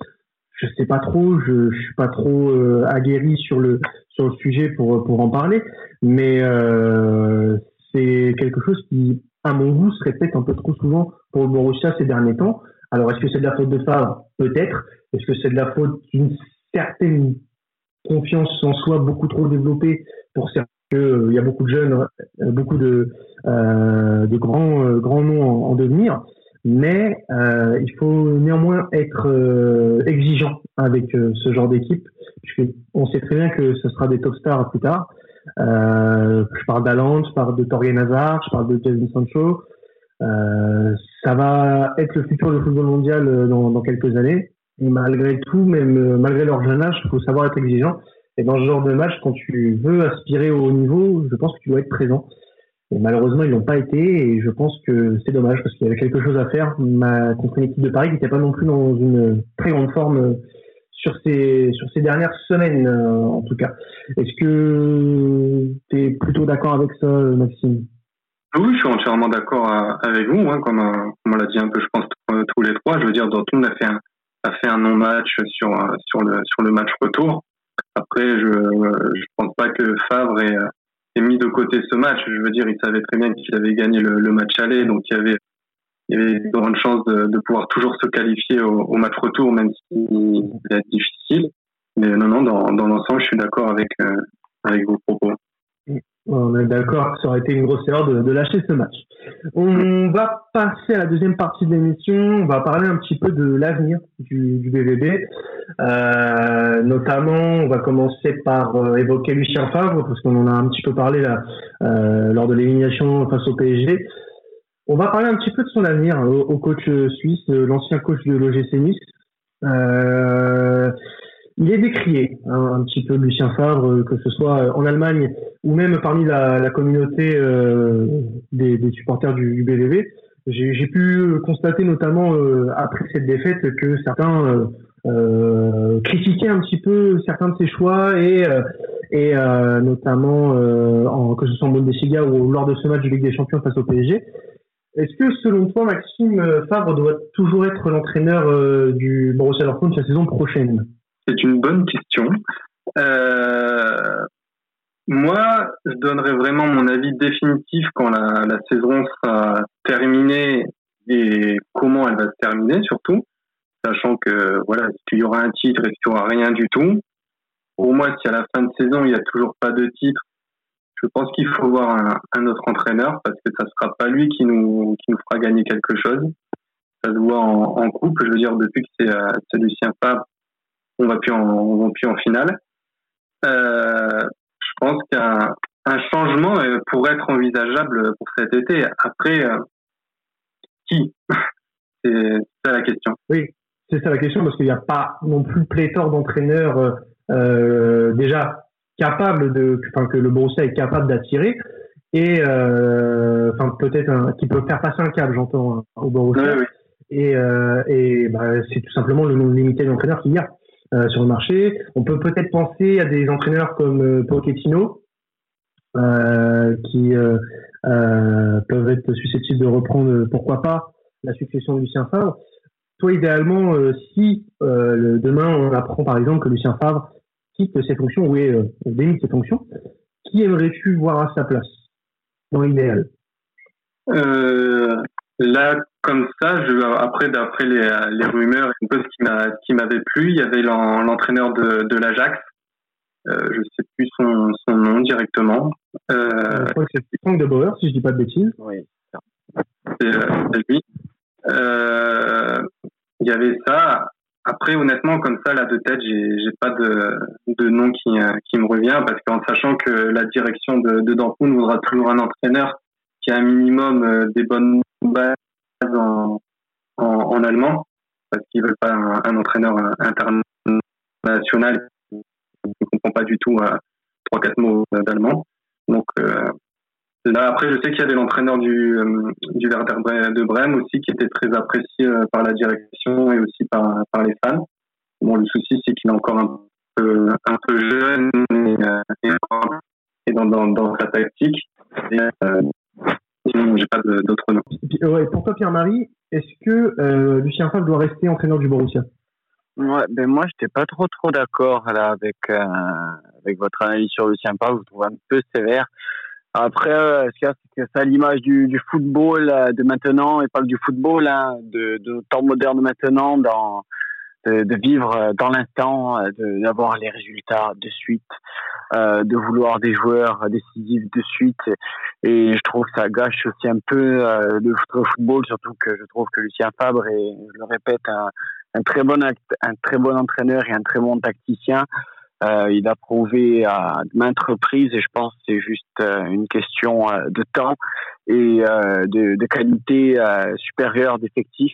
Je sais pas trop. Je, je suis pas trop euh, aguerri sur le sur le sujet pour pour en parler, mais euh, c'est quelque chose qui, à mon goût, se répète un peu trop souvent pour le Borussia ces derniers temps. Alors, est-ce que c'est de la faute de Favre? Peut-être. Est-ce que c'est de la faute d'une certaine confiance en soi beaucoup trop développée pour certains euh, il y a beaucoup de jeunes, euh, beaucoup de, euh, de grands, euh, grands noms en, devenir, mais euh, il faut néanmoins être exigeant avec ce genre d'équipe. On sait très bien que ce sera des top stars plus tard. je parle d'Alan, je parle de Torgen Hazard, je parle de Kevin Sancho. ça va être le futur du football mondial dans, dans quelques années. Malgré tout, même malgré leur jeune âge, il faut savoir être exigeant. Et dans ce genre de match, quand tu veux aspirer au haut niveau, je pense que tu dois être présent. Malheureusement, ils l'ont pas été et je pense que c'est dommage parce qu'il y avait quelque chose à faire ma, contre une équipe de Paris qui n'était pas non plus dans une très grande forme sur ces, sur ces dernières semaines, euh, en tout cas. Est-ce que tu es plutôt d'accord avec ça, Maxime? Oui, je suis entièrement d'accord euh, avec vous, hein, comme, euh, comme on l'a dit un peu, je pense, tous les trois. Je veux dire, Dortmund a fait un, a fait un non-match sur, sur, le, sur le match retour. Après, je je pense pas que Favre ait, ait, mis de côté ce match. Je veux dire, il savait très bien qu'il avait gagné le, le, match aller, donc il y avait il y avait de de, pouvoir toujours se qualifier au, match retour, même va être difficile. Mais non, non, dans, dans l'ensemble, je suis d'accord avec euh, avec vos propos. On est d'accord que ça aurait été une grosse erreur de, lâcher ce match. On va passer à la deuxième partie de l'émission. On va parler un petit peu de l'avenir du, du, BVB. Euh, notamment, on va commencer par euh, évoquer Lucien Favre, parce qu'on en a un petit peu parlé là, euh, lors de l'élimination face au PSG. On va parler un petit peu de son avenir au, au coach suisse, l'ancien coach de l'OGC Nice. Euh, il est décrié hein, un petit peu Lucien Favre, euh, que ce soit euh, en Allemagne ou même parmi la, la communauté euh, des, des, supporters du, du BVB. J'ai pu constater notamment euh, après cette défaite que certains euh, critiquaient un petit peu certains de ses choix et, et notamment en, que ce soit en Bundesliga ou lors de ce match de Ligue des Champions face au PSG. Est-ce que selon toi, Maxime Favre doit toujours être l'entraîneur du Borussia Dortmund la saison prochaine? C'est une bonne question. Euh, moi, je donnerai vraiment mon avis définitif quand la, saison sera terminée et comment elle va se terminer surtout, sachant que voilà, qu'il y aura un titre et qu'il n'y aura rien du tout. Pour moi, si à la fin de saison il n'y a toujours pas de titre, je pense qu'il faut voir un, autre entraîneur parce que ça sera pas lui qui nous fera gagner quelque chose. Ça se voit en, couple. Je veux dire, depuis que c'est euh, Lucien Fabre on va plus en, on va plus en finale. Euh, je pense qu'un un changement euh, pourrait être envisageable pour cet été. Après, euh, qui? (laughs) C'est ça la question. Oui, c'est ça la question parce qu'il n'y a pas non plus pléthore d'entraîneurs euh, déjà capables de, enfin que le Borussia est capable d'attirer et enfin peut-être qui peut faire passer un câble, j'entends, hein, au Borussia. Oui, oui. Et, et bah, c'est tout simplement le nombre limité d'entraîneurs qu'il y a. Euh, sur le marché. On peut peut-être penser à des entraîneurs comme euh, Pochettino, euh, qui peuvent être susceptibles de reprendre, pourquoi pas, la succession de Lucien Favre. Toi, idéalement, si demain on apprend par exemple que Lucien Favre quitte ses fonctions ou est de ses fonctions, qui aimerais-tu voir à sa place dans l'idéal? Euh, Là, comme ça, je, après, d'après les, les rumeurs, un peu ce qui m'avait plu, il y avait l'entraîneur de, de l'Ajax. Euh, je sais plus son, son nom directement. Euh, je crois que c'est Frank de Bauer, si je dis pas de bêtises. Oui, c'est lui. Euh, il y avait ça. Après, honnêtement, comme ça, là, de tête, j'ai, j'ai pas de, de nom qui, qui me revient parce qu'en sachant que la direction de, de Dortmund voudra toujours un entraîneur qui a un minimum euh, des bonnes bases en, allemand parce qu'ils veulent pas un, entraîneur international qui ne comprend pas du tout euh, trois, quatre mots d'allemand. Donc, euh, Là, après, je sais qu'il y avait l'entraîneur du, euh, du Werder de Brême aussi qui était très apprécié euh, par la direction et aussi par, par les fans. Bon, le souci, c'est qu'il est encore un peu, un peu jeune et, dans, dans, sa tactique. Euh, j'ai pas d'autres noms. Ouais, pour toi, Pierre-Marie, est-ce que Lucien Favre doit rester entraîneur du Borussia? Ouais, ben moi, j'étais pas trop trop d'accord là avec avec votre analyse sur Lucien Favre. Je vous trouve un peu sévère. Après, euh, ce qu'il y a, c'est que à l'image du, du, football euh, de maintenant, et pas du football, hein, de, de temps moderne maintenant, dans, de, vivre euh, dans l'instant, d'avoir les résultats de suite, euh, de vouloir des joueurs décisifs de suite. Et je trouve que ça gâche aussi un peu euh, le football, surtout que je trouve que Lucien Fabre est, je le répète, un, très bon un très bon entraîneur et un très bon tacticien. Euh, il a prouvé à maintes reprises et je pense que c'est juste euh, une question euh, de temps et de, de, qualité supérieure d'effectifs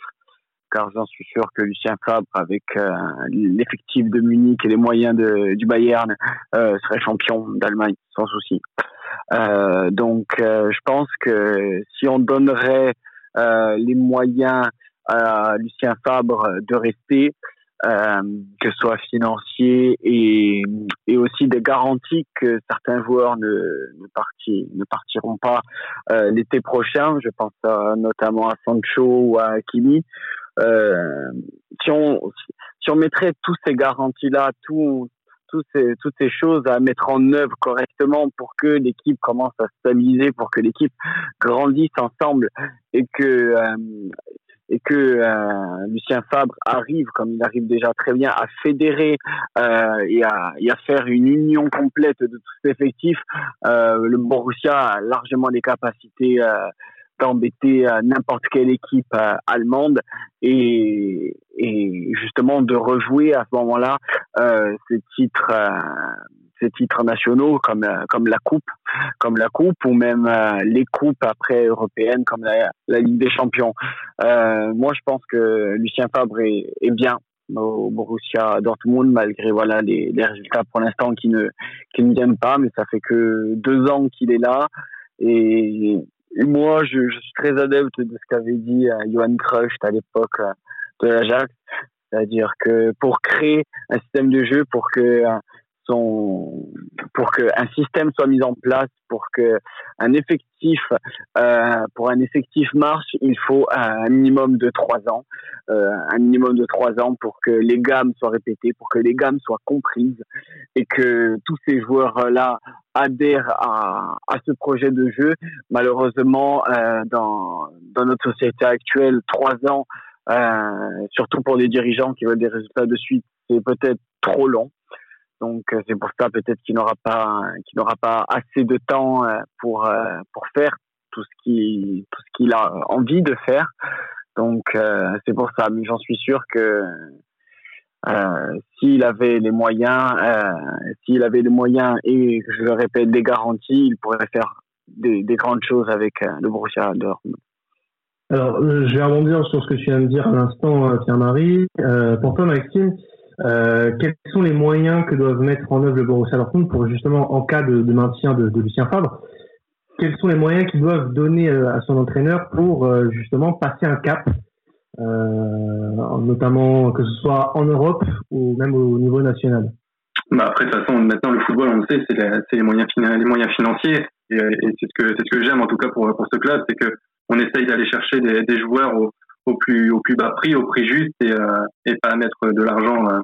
car j'en suis sûr que Lucien Fabre, avec l'effectif de Munich et les moyens du Bayern, serait champion d'Allemagne sans souci. donc, je pense que si on donnerait les moyens à Lucien Fabre de rester, euh, que ce soit financier et, aussi des garanties que certains joueurs ne, ne, parti, ne partiront pas euh, l'été prochain. Je pense notamment à Sancho ou à Kimi. Euh, si on si on mettrait tous ces garanties là, tout, toutes ces, toutes ces choses à mettre en œuvre correctement pour que l'équipe commence à stabiliser, pour que l'équipe grandisse ensemble et que euh, et que euh, Lucien Fabre arrive, comme il arrive déjà très bien, à fédérer euh, et, à, et, à, faire une union complète de tous effectifs, euh, le Borussia a largement les capacités euh, d'embêter euh, n'importe quelle équipe euh, allemande et, justement de rejouer à ce moment-là ces titres ces titres nationaux comme euh, comme la coupe, comme la coupe ou même euh, les coupes après européennes comme la, Ligue des Champions. Euh, moi, je pense que Lucien Fabre est, est, bien au Borussia Dortmund malgré voilà les, les résultats pour l'instant qui ne qui ne viennent pas, mais ça fait que deux ans qu'il est là et, moi, je, suis très adepte de ce qu'avait dit Johan Cruyff à l'époque de l'Ajax, c'est-à-dire que pour créer un système de jeu, pour que sont pour qu'un système soit mis en place, pour que un effectif euh, pour un effectif marche, il faut un minimum de trois ans, euh, un minimum de trois ans pour que les gammes soient répétées, pour que les gammes soient comprises et que tous ces joueurs là adhèrent à, à ce projet de jeu. Malheureusement, euh, dans dans notre société actuelle, trois ans, euh, surtout pour les dirigeants qui veulent des résultats de suite, c'est peut-être trop long. Donc euh, c'est pour ça peut-être qu'il n'aura pas qu'il n'aura pas assez de temps euh, pour euh, pour faire tout ce qui tout ce qu'il a envie de faire. Donc c'est pour ça, mais j'en suis sûr que s'il avait les moyens, euh, s'il avait les moyens et je le répète des garanties, il pourrait faire des, des grandes choses avec le Borussia Dortmund. Alors, je vais rebondir sur ce que tu viens de dire à l'instant, Pierre-Marie. Pour toi, Maxime, euh, quels sont les moyens que doivent mettre en œuvre le Borussia Dortmund pour justement en cas de, maintien de, Lucien Favre Quels sont les moyens qu'ils doivent donner euh, à son entraîneur pour euh, justement passer un cap, notamment que ce soit en Europe ou même au niveau national? Bah après, de toute façon, maintenant le football, on le sait, c'est les, moyens financiers, et, et c'est ce que c'est ce que j'aime en tout cas pour pour ce club, c'est que on essaye d'aller chercher des, des joueurs au, au plus au plus bas prix, au prix juste et, euh, pas mettre de l'argent euh,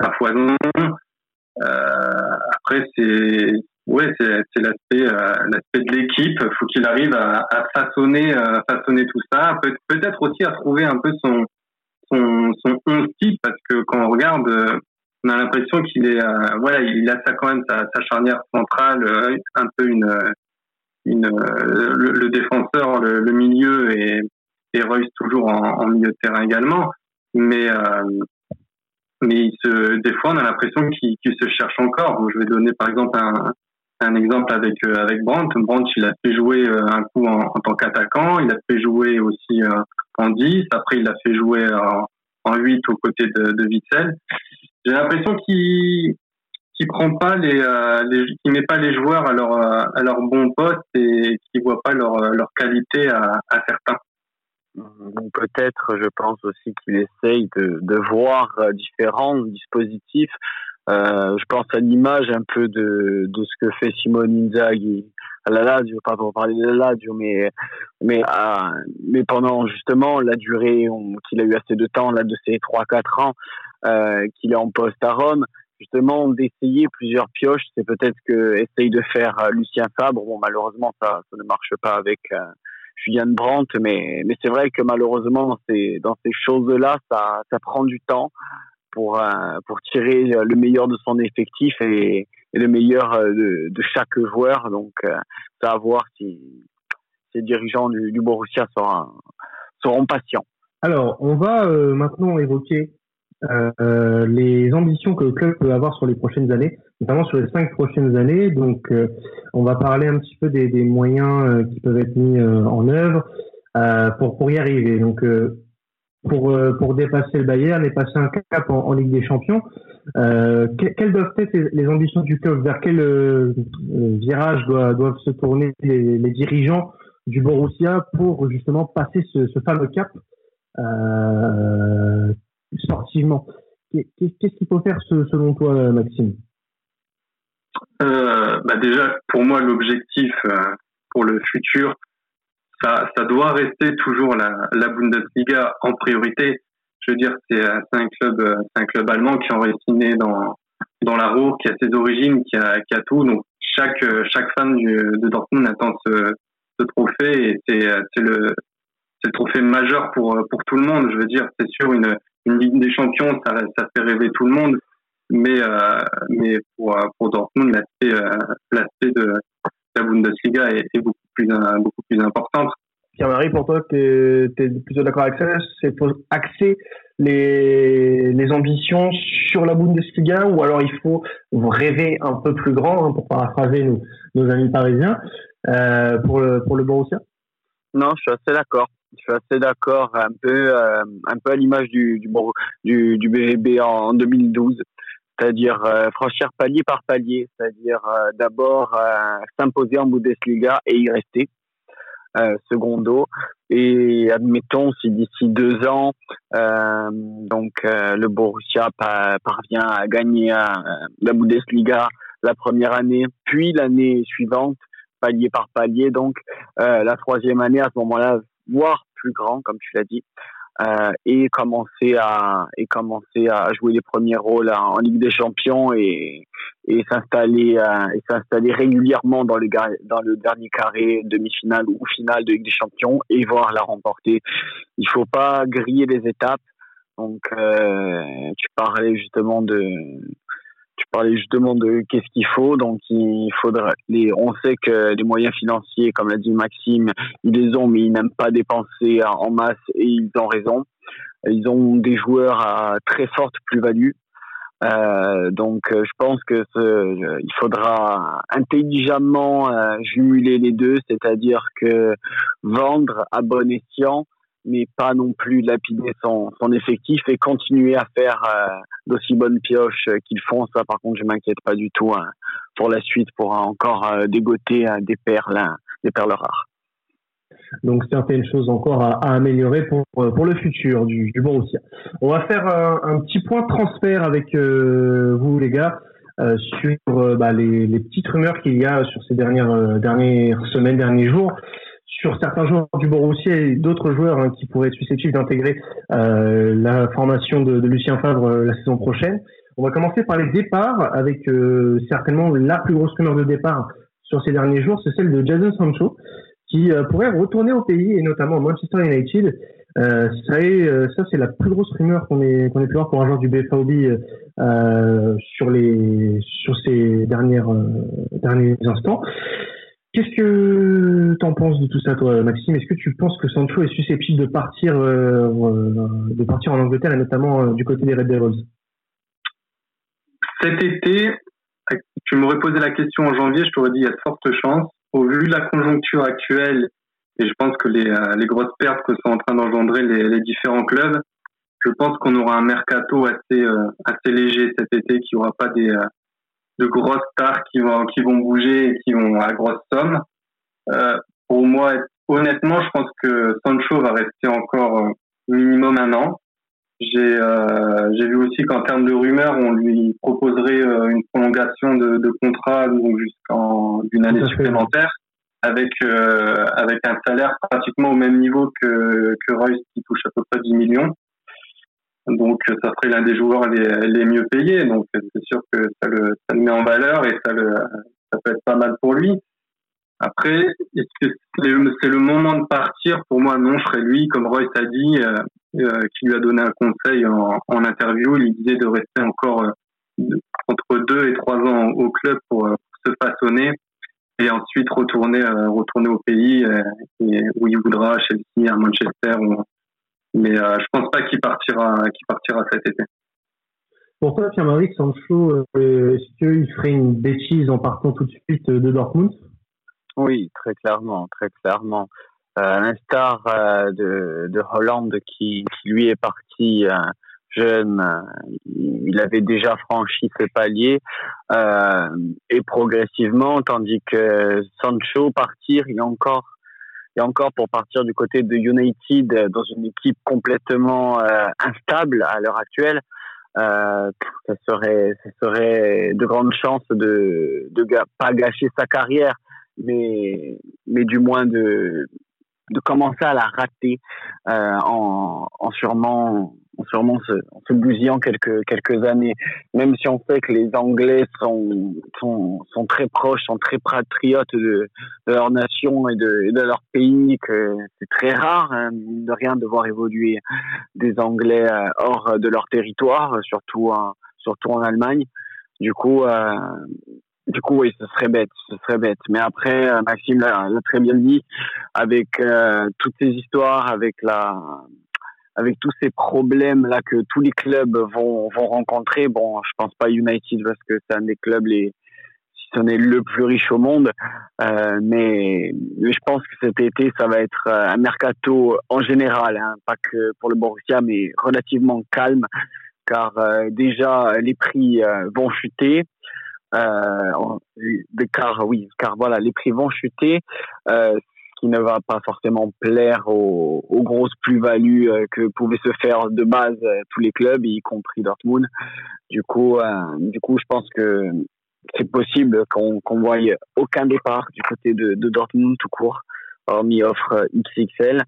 à foison. Euh, après, c'est ouais, c'est l'aspect l'aspect de l'équipe. Il faut qu'il arrive à, façonner façonner tout ça. Peut-être aussi à trouver un peu son son son type parce que quand on regarde on a l'impression qu'il est voilà il a ça quand même sa, sa charnière centrale un peu une une le, défenseur le, le, milieu et et Royce toujours en, milieu de terrain également mais mais il se, des fois, on a l'impression qu'il se cherche encore. je vais donner par exemple un, exemple avec euh, avec Brandt. Brandt, il a fait jouer euh, un coup en, tant qu'attaquant, il a fait jouer aussi euh, en 10, après il a fait jouer en, en 8 aux côtés de, de Witzel. J'ai l'impression qu'il qui prend pas les, les met pas les joueurs à leur à leur bon poste et qui voit pas leur leur qualité à certains. Peut-être, je pense aussi qu'il essaye de, voir différents dispositifs. Euh, je pense à l'image un peu de, de ce que fait Simone Inzaghi à la Lazio, pas pour parler de la Lazio, mais mais à, mais pendant justement la durée qu'il a eu assez de temps, là de ces trois quatre ans euh, qu'il est en poste à Rome, justement d'essayer plusieurs pioches, c'est peut-être que essaye de faire Lucien Fabre. Bon, malheureusement ça ne marche pas avec euh, Julien Brandt, mais, mais c'est vrai que malheureusement, dans ces, dans ces choses-là, ça, ça prend du temps pour, euh, pour tirer le meilleur de son effectif et, le meilleur euh, de, de, chaque joueur. Donc, euh, ça à voir si, si les dirigeants du, du Borussia seront, seront patients. Alors, on va maintenant évoquer euh, les ambitions que le club peut avoir sur les prochaines années, notamment sur les cinq prochaines années. Donc, euh, on va parler un petit peu des, moyens euh, qui peuvent être mis en œuvre pour pour y arriver. Donc, pour pour dépasser le Bayern et passer un cap en, Ligue des Champions, quelles doivent être les, ambitions du club? Vers quel virage doivent, se tourner les, dirigeants du Borussia pour justement passer ce, fameux cap? Sportivement. Qu'est-ce qu'il faut faire selon toi, Maxime? Euh, bah Déjà, pour moi, l'objectif euh, pour le futur, ça, doit rester toujours la, Bundesliga en priorité. Je veux dire, c'est un club, un club allemand qui est signé dans dans la roue, qui a ses origines, qui a, tout. Donc chaque chaque fan de Dortmund attend ce, trophée et c'est le le trophée majeur pour pour tout le monde. Je veux dire, c'est sûr une une Ligue des Champions, ça, ça fait rêver tout le monde. Mais, euh, mais pour, pour Dortmund, l'aspect, euh, de la Bundesliga est, est beaucoup, plus, euh, beaucoup plus importante. Pierre-Marie, pour toi, tu es, plutôt d'accord avec ça? C'est faut axer les, les ambitions sur la Bundesliga ou alors il faut rêver un peu plus grand, hein, pour paraphraser nos, nos amis parisiens, euh, pour, le, pour le Borussia? Non, je suis assez d'accord je suis assez d'accord, un peu, euh, un peu à l'image du, du, BVB en 2012 c'est-à-dire euh, franchir palier par palier, c'est-à-dire euh, d'abord s'imposer en Bundesliga et y rester, secondo. Et admettons si d'ici deux ans, donc le Borussia parvient à gagner la Bundesliga la première année, puis l'année suivante, palier par palier, donc la troisième année à ce moment-là voire plus grand, comme tu l'as dit, euh, et commencer à et commencer à jouer les premiers rôles en, Ligue des Champions et et s'installer euh, et s'installer régulièrement dans le dans le dernier carré demi-finale ou finale de Ligue des Champions et voir la remporter. Il faut pas griller les étapes. Donc euh, tu parlais justement de tu parlais justement de qu'est-ce qu'il faut. Donc, il faudrait. Les, on sait que les moyens financiers, comme l'a dit Maxime, ils les ont, mais ils n'aiment pas dépenser en masse et ils ont raison. Ils ont des joueurs à très forte plus-value. Euh, donc, je pense que ce, il faudra intelligemment euh, jumeler les deux, c'est-à-dire que vendre à bon escient mais pas non plus lapider son, effectif et continuer à faire euh, d'aussi bonnes pioches qu'ils font. Ça, par contre, je m'inquiète pas du tout hein, pour la suite, pour encore euh, dégoter euh, des perles, hein, des perles rares. Donc certaines choses encore à, améliorer pour le futur du, du Borussia. On va faire un, petit point transfert avec vous les gars sur bah, les, petites rumeurs qu'il y a sur ces dernières semaines, derniers jours sur certains joueurs du Borussia et d'autres joueurs hein, qui pourraient être susceptibles d'intégrer euh, la formation de, de, Lucien Favre euh, la saison prochaine. On va commencer par les départs avec euh, certainement la plus grosse rumeur de départ sur ces derniers jours, c'est celle de Jason Sancho qui euh, pourrait retourner au pays et notamment à Manchester United. Euh, ça, euh, ça c'est la plus grosse rumeur qu'on ait qu'on ait pu voir pour un joueur du BFAOB sur les sur ces dernières derniers instants. Qu'est-ce que tu en penses de tout ça, toi, Maxime? Est-ce que tu penses que Sancho est susceptible de partir de partir en Angleterre et notamment du côté des Red Devils? Cet été, tu m'aurais posé la question en janvier, je t'aurais dit il y a de fortes chances. Au vu de la conjoncture actuelle, et je pense que les, euh, les grosses pertes que sont en train d'engendrer les, différents clubs, je pense qu'on aura un mercato assez, euh, assez léger cet été, qui aura pas des, euh, de grosses stars qui vont, qui vont bouger et qui vont à grosse somme. pour moi, honnêtement, je pense que Sancho va rester encore minimum un an. J'ai euh, j'ai vu aussi qu'en termes de rumeurs, on lui proposerait euh, une prolongation de, de contrat donc jusqu'en d'une année supplémentaire avec euh, avec un salaire pratiquement au même niveau que que Royce qui touche à peu près 10 millions. Donc ça serait l'un des joueurs les, les mieux payés. Donc c'est sûr que ça le ça le met en valeur et ça le ça peut être pas mal pour lui. Après, est-ce que c'est le, moment de partir? Pour moi, non, je serais lui, comme Royce a dit, euh, euh, qui lui a donné un conseil en, en, interview. Il disait de rester encore euh, entre deux et trois ans au club pour, se façonner et ensuite retourner, retourner au pays où il voudra, Chelsea, à Manchester. Mais je pense pas qu'il partira, qu'il partira cet été. Pour toi, Pierre-Marie Sancho, est-ce qu'il ferait une bêtise en partant tout de suite de Dortmund? Oui, très clairement, très clairement. Euh, à l'instar euh, de, de Hollande qui, qui, lui est parti euh, jeune, il avait déjà franchi ses paliers et progressivement, tandis que Sancho partir, il y a encore a encore pour partir du côté de United dans une équipe complètement instable à l'heure actuelle. Euh, ça serait ça serait de grandes chances de de pas gâcher sa carrière mais, mais du moins de, de commencer à la rater euh, en, en sûrement en sûrement se, en se bousillant quelques quelques années. Même si on sait que les Anglais sont sont, sont très proches sont très patriotes de, de leur nation et de, de leur pays que c'est très rare hein, de rien de voir évoluer des Anglais euh, hors de leur territoire surtout surtout en Allemagne. Du coup euh, du coup, oui, ce serait bête, ce serait bête. Mais après, euh, Maxime l'a très bien dit, avec euh, toutes ces histoires, avec la, avec tous ces problèmes là que tous les clubs vont vont rencontrer. Bon, je pense pas United parce que c'est un des clubs les, si ce n'est le plus riche au monde, euh, mais, je pense que cet été, ça va être euh, un mercato en général, hein, pas que pour le Borussia, mais relativement calme, car déjà les prix vont chuter. Euh, car oui, car voilà, les prix vont chuter, euh, ce qui ne va pas forcément plaire aux, aux grosses plus-values euh, que pouvaient se faire de base tous les clubs, y compris Dortmund. Du coup, du coup, je pense que c'est possible qu'on qu'on voie aucun départ du côté de, de Dortmund tout court, hormis offre XXL.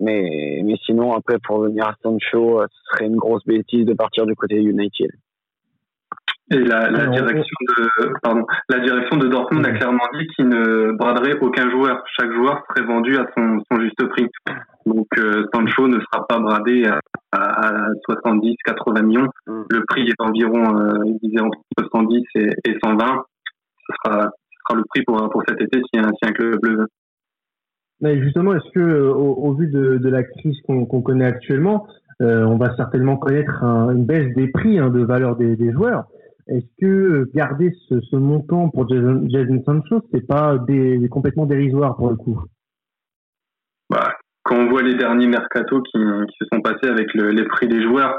Mais, mais sinon, après, pour venir à Sancho, ce serait une grosse bêtise de partir du côté United. Et la, la direction de pardon, la direction de Dortmund a clairement dit qu'il ne braderait aucun joueur. Chaque joueur serait vendu à son, son juste prix. Donc euh, Sancho ne sera pas bradé à, à 70, 80 millions. Mm. Le prix est environ, euh, il disait entre 70 et, et 120. Ce sera, ce sera le prix pour, pour cet été si un, si un club le veut. Mais justement, est-ce que au, au, vu de, de la crise qu'on connaît actuellement, euh, on va certainement connaître un, une baisse des prix hein, de valeur des, joueurs. Est-ce que garder ce, montant pour Jason, Jason Sancho, c'est pas complètement dérisoire pour le coup? Bah, Quand on voit les derniers mercatos qui, se sont passés avec le, les prix des joueurs,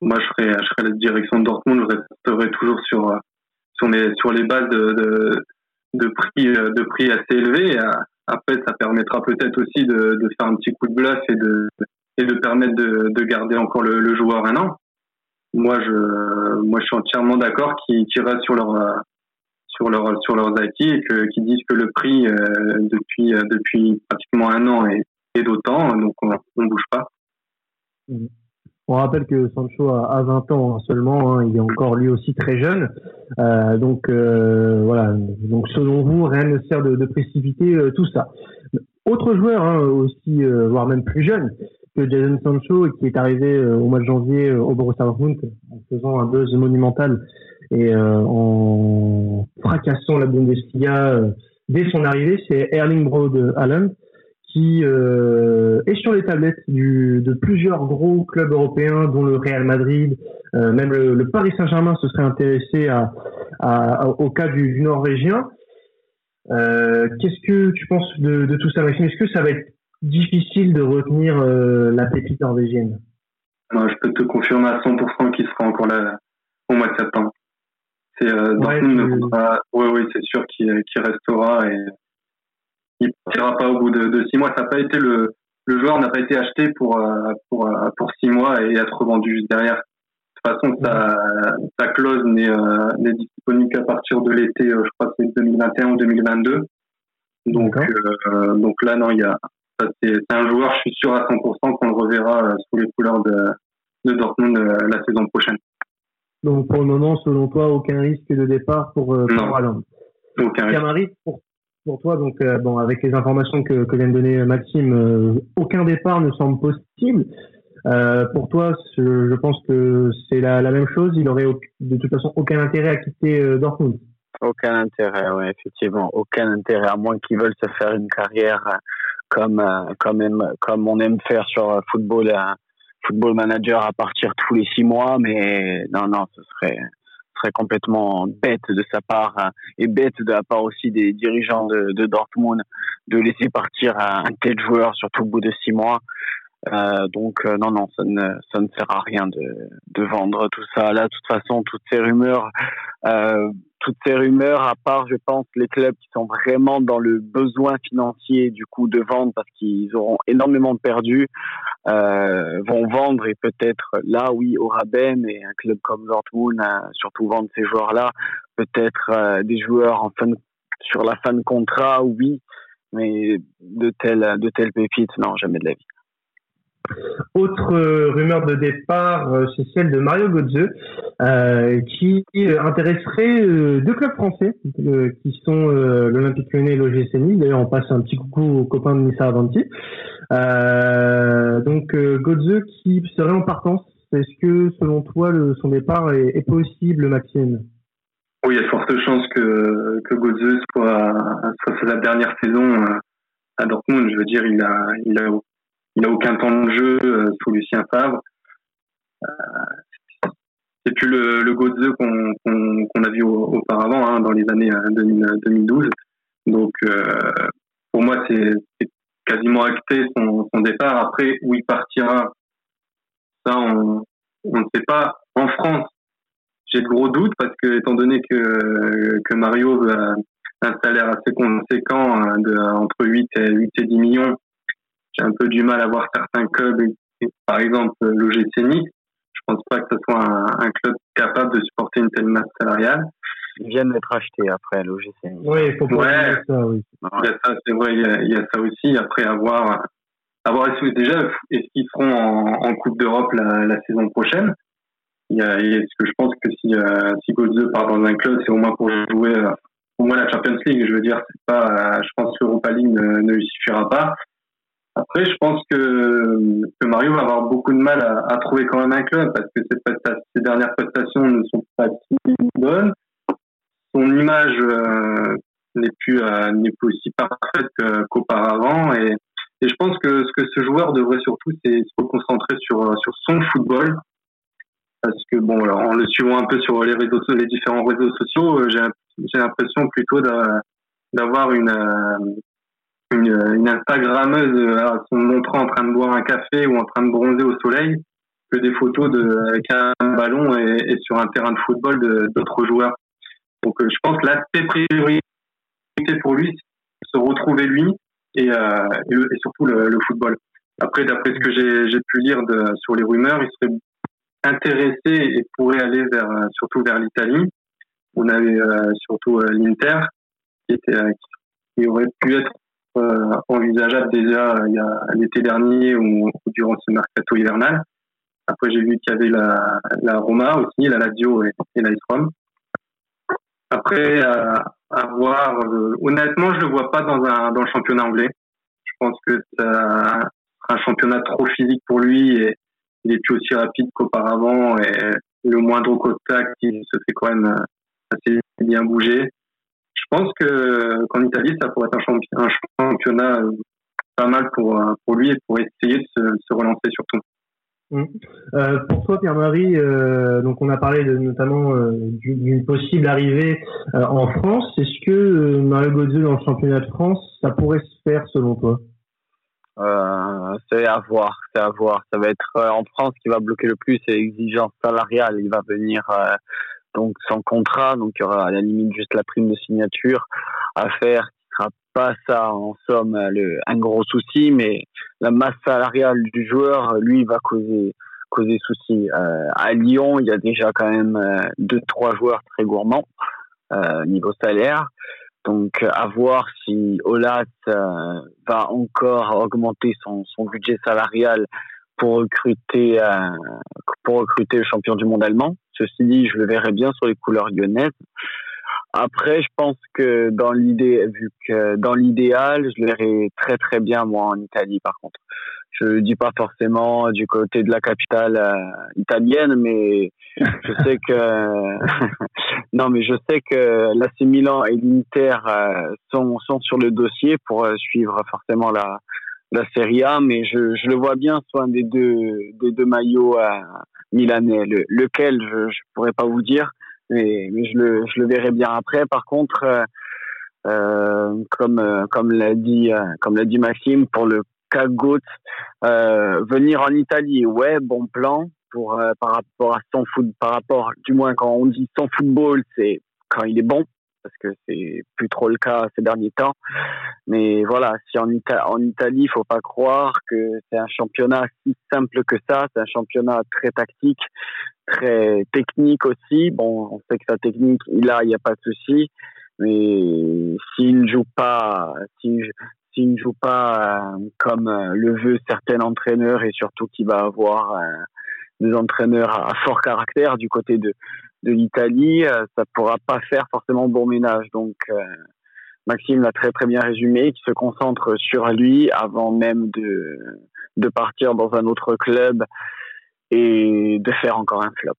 moi je serais, je serais la direction de Dortmund, je resterais toujours sur, sur, les, sur les bases de, prix, de prix assez élevés. Après, ça permettra peut-être aussi de, de, faire un petit coup de bluff et de, et de permettre de, de garder encore le, joueur un an moi je moi je suis entièrement d'accord qu'ils qu sur leur sur leur sur leurs acquis et qu'ils disent que le prix euh, depuis depuis pratiquement un an est, d'autant donc on, on bouge pas. On rappelle que Sancho a, 20 ans seulement, hein, il est encore lui aussi très jeune. Euh, donc euh, voilà, donc selon vous, rien ne sert de, précipiter euh, tout ça. Autre joueur hein, aussi, voire même plus jeune que Jason Sancho, qui est arrivé au mois de janvier au Borussia Dortmund en faisant un buzz monumental et en fracassant la Bundesliga dès son arrivée, c'est Erling Braut Haaland qui euh, est sur les tablettes de plusieurs gros clubs européens, dont le Real Madrid, euh, même le, Paris Saint-Germain se serait intéressé au cas du, Norvégien. Euh, Qu'est-ce que tu penses de, de tout ça, Maxime? Est-ce que ça va être difficile de retenir euh, la pépite norvégienne Moi, Je peux te confirmer à 100% qu'il sera encore là au mois de septembre. C'est euh, Dortmund Oui, oui, c'est sûr qu'il restera et il partira pas au bout de, de, six mois. Ça n'a pas été le, le joueur n'a pas été acheté pour euh, pour euh, pour six mois et être vendu juste derrière. De toute façon, sa, sa clause n'est euh, n'est disponible qu'à partir de l'été, je crois que c'est 2021 ou 2022. Donc donc là non, il y a c'est un joueur, je suis sûr à 100% qu'on le reverra sous les couleurs de de Dortmund la saison prochaine. Donc pour le moment, selon toi, aucun risque de départ pour, pour Haaland. Aucun risque. pour pour toi, donc euh, bon, avec les informations que, que vient de donner Maxime, euh, aucun départ ne semble possible. Euh, pour toi, je, pense que c'est la, la, même chose. Il aurait de toute façon aucun intérêt à quitter Dortmund. Aucun intérêt, oui, effectivement, aucun intérêt à moins qu'ils veulent se faire une carrière comme comme comme on aime faire sur football football manager à partir tous les six mois, mais non non, ce serait serait complètement bête de sa part et bête de la part aussi des dirigeants de, de Dortmund de laisser partir un, tel joueur surtout au bout de six mois. Euh, donc euh, non non ça ne ça ne sert à rien de de vendre tout ça là de toute façon toutes ces rumeurs euh, toutes ces rumeurs à part je pense les clubs qui sont vraiment dans le besoin financier du coup de vendre parce qu'ils auront énormément perdu euh, vont vendre et peut-être là oui au rabais mais un club comme Dortmund a surtout vendre ces joueurs là peut-être euh, des joueurs en fin sur la fin de contrat oui mais de telles de telles pépites non jamais de la vie autre euh, rumeur de départ, euh, c'est celle de Mario Götze, euh, qui intéresserait deux clubs français, qui sont l'Olympique Lyonnais et l'OGC Nice. D'ailleurs, on passe un petit coucou aux copains de Nissa Avanti. donc, Götze qui serait en partance. Est-ce que, selon toi, son départ est, possible, Maxime? Oui, il y a de fortes chances que, que Götze soit, soit sa dernière saison à Dortmund. Je veux dire, il a il n'a aucun temps de jeu euh, sous Lucien Favre. Euh, c'est plus le, le qu'on a vu auparavant hein, dans les années 2012. Euh, Donc pour moi c'est quasiment acté son, départ. Après où il partira, ça on, ne sait pas. En France, j'ai de gros doutes parce que étant donné que Mario a un salaire assez conséquent entre 8 et 8 et 10 millions j'ai un peu du mal à voir certains clubs, par exemple l'OGC Nice. Je pense pas que ce soit un, club capable de supporter une telle masse salariale. Ils viennent d'être achetés après l'OGC Nice. Oui, il faut ouais. ça, oui. Il y a ça, c'est vrai, il y, a, ça aussi. Après avoir, avoir déjà, est-ce qu'ils seront en, Coupe d'Europe la, saison prochaine? Il y a, ce que je pense que si, euh, si part dans un club, c'est au moins pour jouer euh, au moins la Champions League. Je veux dire, c'est pas, euh, je pense que l'Europa League ne, ne lui suffira pas. Après, je pense que, que Mario va avoir beaucoup de mal à, trouver quand même un club parce que ses, dernières prestations ne sont pas si bonnes. Son image euh, n'est plus euh, plus aussi parfaite qu'auparavant et, et je pense que ce que ce joueur devrait surtout c'est se concentrer sur sur son football parce que bon alors en le suivant un peu sur les réseaux les différents réseaux sociaux euh, j'ai j'ai l'impression plutôt d'avoir une une, une Instagrammeuse euh, se montrant en train de boire un café ou en train de bronzer au soleil que des photos de, avec un ballon et, sur un terrain de football d'autres joueurs. Donc euh, je pense que l'aspect priorité pour lui, c'est se retrouver lui et, euh, et, surtout le, football. Après, d'après ce que j'ai pu lire sur les rumeurs, il serait intéressé et pourrait aller vers surtout vers l'Italie. On avait surtout l'Inter qui était qui aurait pu être envisageable déjà euh, il l'été dernier ou, durant ce mercato hivernal. Après, j'ai vu qu'il y avait la, la Roma aussi, la Lazio et, et la Rome. Après, à, à voir, honnêtement, je le vois pas dans, un, dans le championnat anglais. Je pense que c'est un championnat trop physique pour lui et il est plus aussi rapide qu'auparavant et le moindre contact, il se fait quand même assez bien bouger. Je pense que qu'en Italie, ça pourrait être un, championnat pas mal pour, pour lui et pour essayer de se, se relancer surtout. Mmh. Euh, pour toi, Pierre-Marie, euh, donc on a parlé de, notamment euh, d'une possible arrivée euh, en France. Est-ce que euh, Mario Götze dans le championnat de France, ça pourrait se faire selon toi? C'est à voir, c'est à voir. Ça va être en France qui va bloquer le plus, c'est l'exigence salariale. Il va venir donc sans contrat, donc il y aura à la limite juste la prime de signature à faire pas ça en somme un gros souci, mais la masse salariale du joueur, lui, va causer causer souci. Euh, à Lyon, il y a déjà quand même euh, deux trois joueurs très gourmands euh, niveau salaire. Donc à voir si Olas euh, va encore augmenter son, son budget salarial pour recruter euh, pour recruter le champion du monde allemand. Ceci dit, je le verrai bien sur les couleurs lyonnaises. Après, je pense que dans l'idée, vu que dans l'idéal, je le verrais très très bien moi en Italie. Par contre, je dis pas forcément du côté de la capitale euh, italienne, mais (laughs) je sais que (laughs) non, mais je sais que l'AC Milan et l'Inter euh, sont sont sur le dossier pour euh, suivre forcément la la Serie A, mais je, je le vois bien soit des deux des deux maillots milanais. Le, lequel je je pourrais pas vous dire mais, mais je, le, je le verrai bien après. Par contre, euh, euh comme euh, comme l'a dit euh, comme l'a dit Maxime, pour le cas euh, venir en Italie, ouais, bon plan pour par rapport à son foot, par rapport, du moins quand on dit son football, c'est quand il est bon parce que c'est plus trop le cas ces derniers temps. Mais voilà, si en, Ita en Italie, il faut pas croire que c'est un championnat si simple que ça. C'est un championnat très tactique, très technique aussi. Bon, on sait que sa technique, il a, il n'y a pas de souci. Mais s'il ne joue pas, s'il ne joue pas euh, comme euh, le veut certains entraîneurs et surtout qu'il va avoir euh, des entraîneurs à fort caractère du côté de de l'Italie, euh, ça pourra pas faire forcément bon ménage. Donc euh, Maxime l'a très très bien résumé, qui se concentre sur lui avant même de de partir dans un autre club et de faire encore un flop.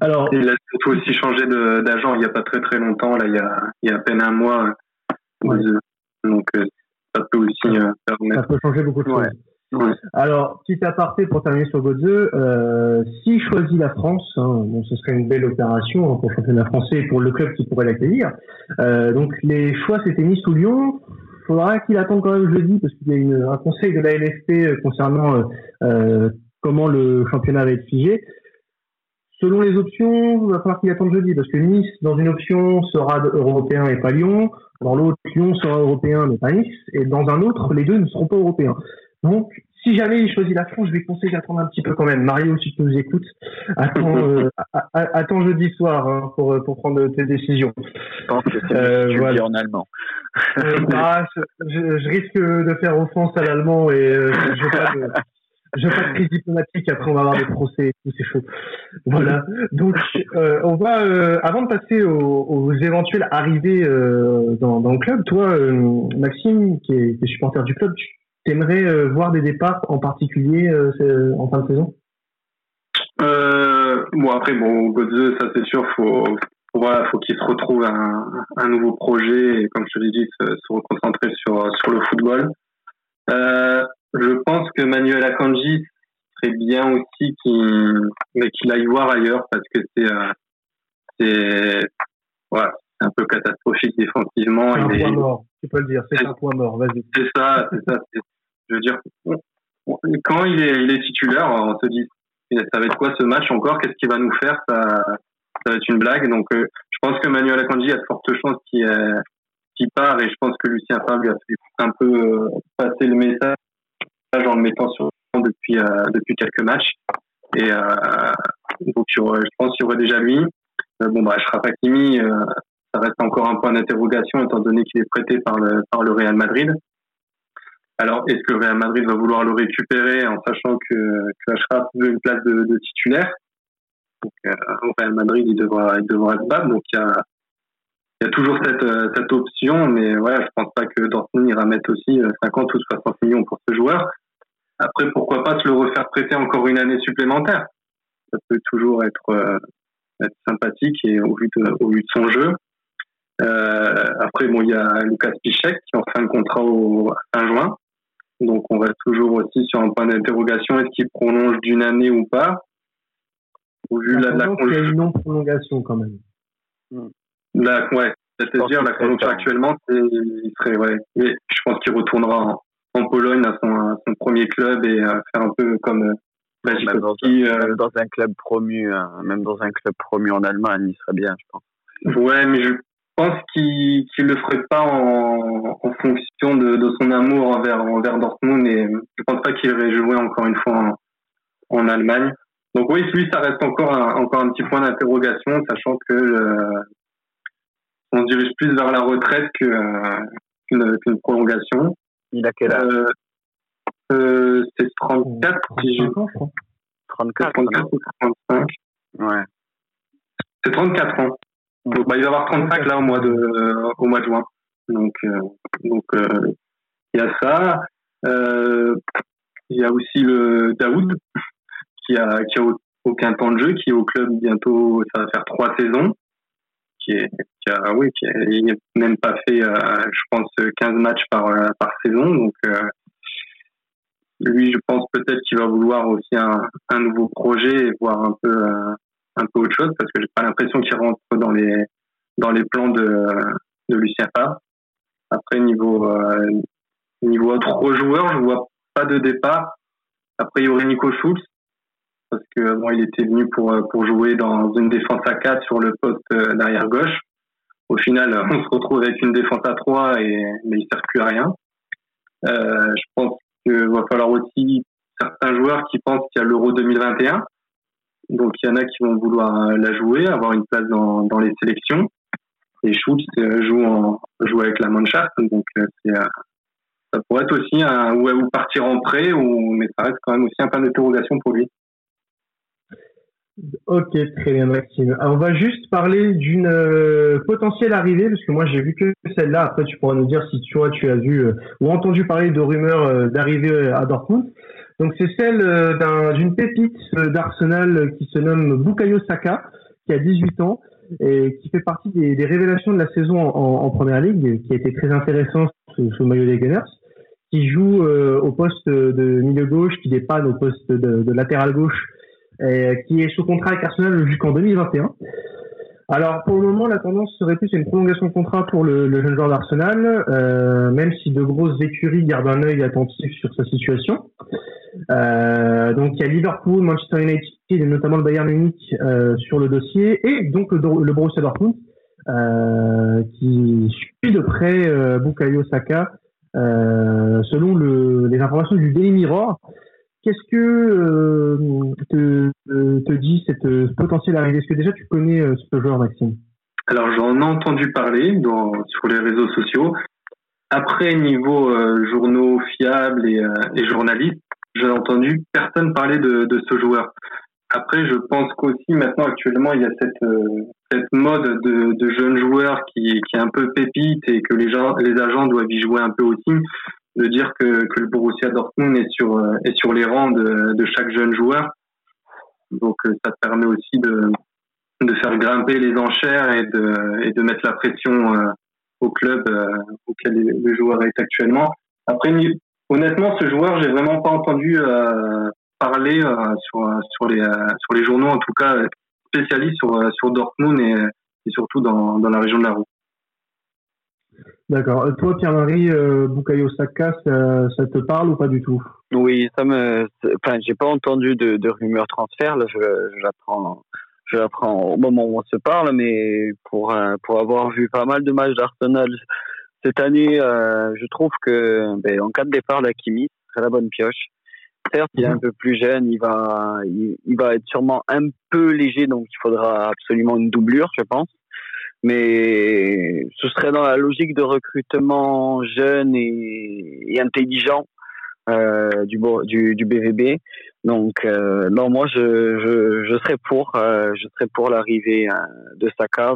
Alors, il a surtout aussi changé d'agent il n'y a pas très très longtemps, là il y a, il y a à peine un mois. Donc euh, ça peut aussi permettre. Ça peut changer beaucoup de choses. Alors, petit aparté pour terminer sur Godze, euh, s'il choisit la France, hein, bon, ce serait une belle opération hein, pour le championnat français et pour le club qui pourrait l'accueillir. Euh, donc, les choix s'étaient mis sous Lyon. Faudra qu'il attende quand même jeudi parce qu'il y a une, un conseil de la LFP euh, concernant euh, euh, comment le championnat va être figé. Selon les options, il va falloir qu'il attende jeudi parce que Nice, dans une option, sera européen et pas Lyon. Dans l'autre, Lyon sera européen mais pas Nice. Et dans un autre, les deux ne seront pas européens. Donc, si jamais il choisit la France, je vais conseiller d'attendre un petit peu quand même. Mario, si tu nous écoutes, attends, (laughs) euh, attends jeudi soir hein, pour, pour prendre tes décisions. Je pense que c'est euh, voilà. en allemand. euh, bah, je, je, risque de faire offense à l'allemand et euh, je pas de, je pas de crise diplomatique. Après, on va avoir des procès et tout, c'est chaud. Voilà. Donc, euh, on va, euh, avant de passer aux, aux éventuelles arrivées euh, dans, dans, le club, toi, Maxime, qui est, qui est supporter du club, tu T'aimerais euh, voir des départs en particulier euh, en fin de saison? Euh, Bon après bon Godze ça c'est sûr faut voilà faut qu'il se retrouve un, un nouveau projet et comme je l'ai dit se, reconcentrer sur sur le football. Euh, je pense que Manuel Akanji serait bien aussi qu'il aille voir ailleurs parce que c'est c'est voilà un peu catastrophique défensivement. C'est un point mort, tu peux le dire, c'est un point mort, vas-y. C'est ça, c'est ça. Je veux dire, quand il est, il est titulaire, on se dit, ça va être quoi ce match encore? Qu'est-ce qu'il va nous faire? Ça, ça va être une blague. Donc, euh, je pense que Manuel Akanji a de fortes chances qu'il qu part et je pense que Lucien Favre lui a fait un peu euh, passer le message en le mettant sur depuis, euh, depuis quelques matchs. Et donc, je pense qu'il y aurait déjà lui. bon, bah, Ashraf Hakimi, ça reste encore un point d'interrogation étant donné qu'il est prêté par le, par le Real Madrid. Alors, est-ce que Real Madrid va vouloir le récupérer en sachant que, que Ashraf veut une place de, titulaire? Donc, euh, au Real Madrid, il devra, il devra se battre. Donc, il y a, il y a toujours cette, euh, cette option, mais ouais, je pense pas que Dortmund ira mettre aussi 50 ou 60 millions pour ce joueur. Après, pourquoi pas se le refaire prêter encore une année supplémentaire? Ça peut toujours être, être sympathique et au vu de, au vu de son jeu. Euh, après, bon, il y a Lucas Pichek qui en fin de contrat au fin juin. Donc, on reste toujours aussi sur un point d'interrogation. Est-ce qu'il prolonge d'une année ou pas? Au vu la, la Il y a une non-prolongation quand même. La, ouais. C'est-à-dire, la conjonction actuellement, il serait, ouais. Mais je pense qu'il retournera en, Pologne à son, son, premier club et faire un peu comme euh, même dans, un, euh, dans, un, club promu, hein. même dans un club promu en Allemagne, il serait bien, je pense. Ouais, mais je pense qu'il ne le ferait pas en, en fonction de, de, son amour envers, envers Dortmund et je pense pas qu'il irait jouer encore une fois en, en, Allemagne. Donc oui, lui, ça reste encore un, encore un petit point d'interrogation, sachant que euh, on dirige plus vers la retraite qu'une prolongation. Il a quel âge? Euh, euh, C'est 34, si 34, 34 ou 35. Ouais. C'est 34 ans. Donc, bah, il va avoir 35 là au mois de, euh, au mois de juin. Donc, euh, donc euh, il y a ça. Il y a aussi le Daoud qui a, qui a aucun temps de jeu, qui est au club bientôt, ça va faire trois saisons, qui est, qui a, oui, qui n'a même pas fait, je pense, 15 matchs par, par saison. Donc, lui, je pense peut-être qu'il va vouloir aussi un, un nouveau projet et voir un peu un peu autre chose parce que j'ai pas l'impression qu'il rentre dans les dans les plans de de Lucien Favre. Après niveau euh, niveau autre joueur, je vois pas de départ. Après il y aurait Nico Schultz parce que bon il était venu pour pour jouer dans une défense à 4 sur le poste euh, d'arrière gauche. Au final, (laughs) on se retrouve avec une défense à 3 et mais il sert plus à rien. Euh, je pense qu'il va falloir aussi certains joueurs qui pensent qu'il y a l'Euro 2021 donc il y en a qui vont vouloir euh, la jouer, avoir une place dans, les sélections. Et Schultz euh, joue, en, joue avec la Mannschaft, donc euh, ça pourrait être aussi un ou, partir en prêt, ou, mais ça reste quand même aussi un point d'interrogation pour lui. Ok, très bien Maxime. Alors, on va juste parler d'une potentielle arrivée, parce que moi j'ai vu que celle-là. Après, tu pourras nous dire si tu tu as vu ou entendu parler de rumeurs d'arrivée à Dortmund. Donc c'est celle euh, d'une pépite euh, d'Arsenal qui se nomme Bukayo Saka, qui a 18 ans et qui fait partie des, révélations de la saison en, Première Ligue, qui a été très intéressant sous, le maillot des Gunners, qui joue euh, au poste de milieu gauche, qui dépanne au poste de, latéral gauche, et qui est sous contrat avec Arsenal jusqu'en 2021. Alors pour le moment, la tendance serait plus une prolongation de contrat pour le, jeune joueur d'Arsenal, même si de grosses écuries gardent un œil attentif sur sa situation. Euh, donc il y a Liverpool, Manchester United et notamment le Bayern Munich euh, sur le dossier et donc le, le Borussia Dortmund euh, qui suit de près euh, Bukayo Saka euh, selon le, les informations du Daily Mirror. Qu'est-ce que euh, te, te, dit cette potentielle arrivée Est-ce que déjà tu connais ce joueur, Maxime Alors j'en ai entendu parler sur les réseaux sociaux. Après, niveau journaux fiables et, et journalistes, j'ai entendu personne parler de, ce joueur. Après, je pense qu'aussi maintenant actuellement il y a cette euh, mode de, de, jeunes joueurs qui, qui est un peu pépite et que les gens les agents doivent y jouer un peu aussi. De dire que, que le Borussia Dortmund est sur euh, est sur les rangs de, de chaque jeune joueur. Donc euh, ça permet aussi de de faire grimper les enchères et de et de mettre la pression au club auquel le joueur est actuellement. Après, honnêtement, ce joueur, j'ai vraiment pas entendu euh, parler euh, sur, sur, les, euh, sur les journaux, en tout cas spécialistes sur, sur Dortmund et, et surtout dans, dans la région de la Roue. D'accord. Toi, Pierre-Marie, Bukayo Saka, ça, te parle ou pas du tout? Oui, ça me. Enfin, j'ai pas entendu de, rumeurs transfert. Là, je, j'apprends, je l'apprends au moment où on se parle, mais pour pour avoir vu pas mal de matchs d'Arsenal cette année, euh, je trouve que ben, en cas de départ d'Akimi, c'est la bonne pioche. Certes, il est un peu plus jeune, il va, il, va être sûrement un peu léger, donc il faudra absolument une doublure, je pense. Mais ce serait dans la logique de recrutement jeune et, intelligent du, du, du BVB. Donc non, moi je, je, je serais pour, je serais pour l'arrivée de Saka.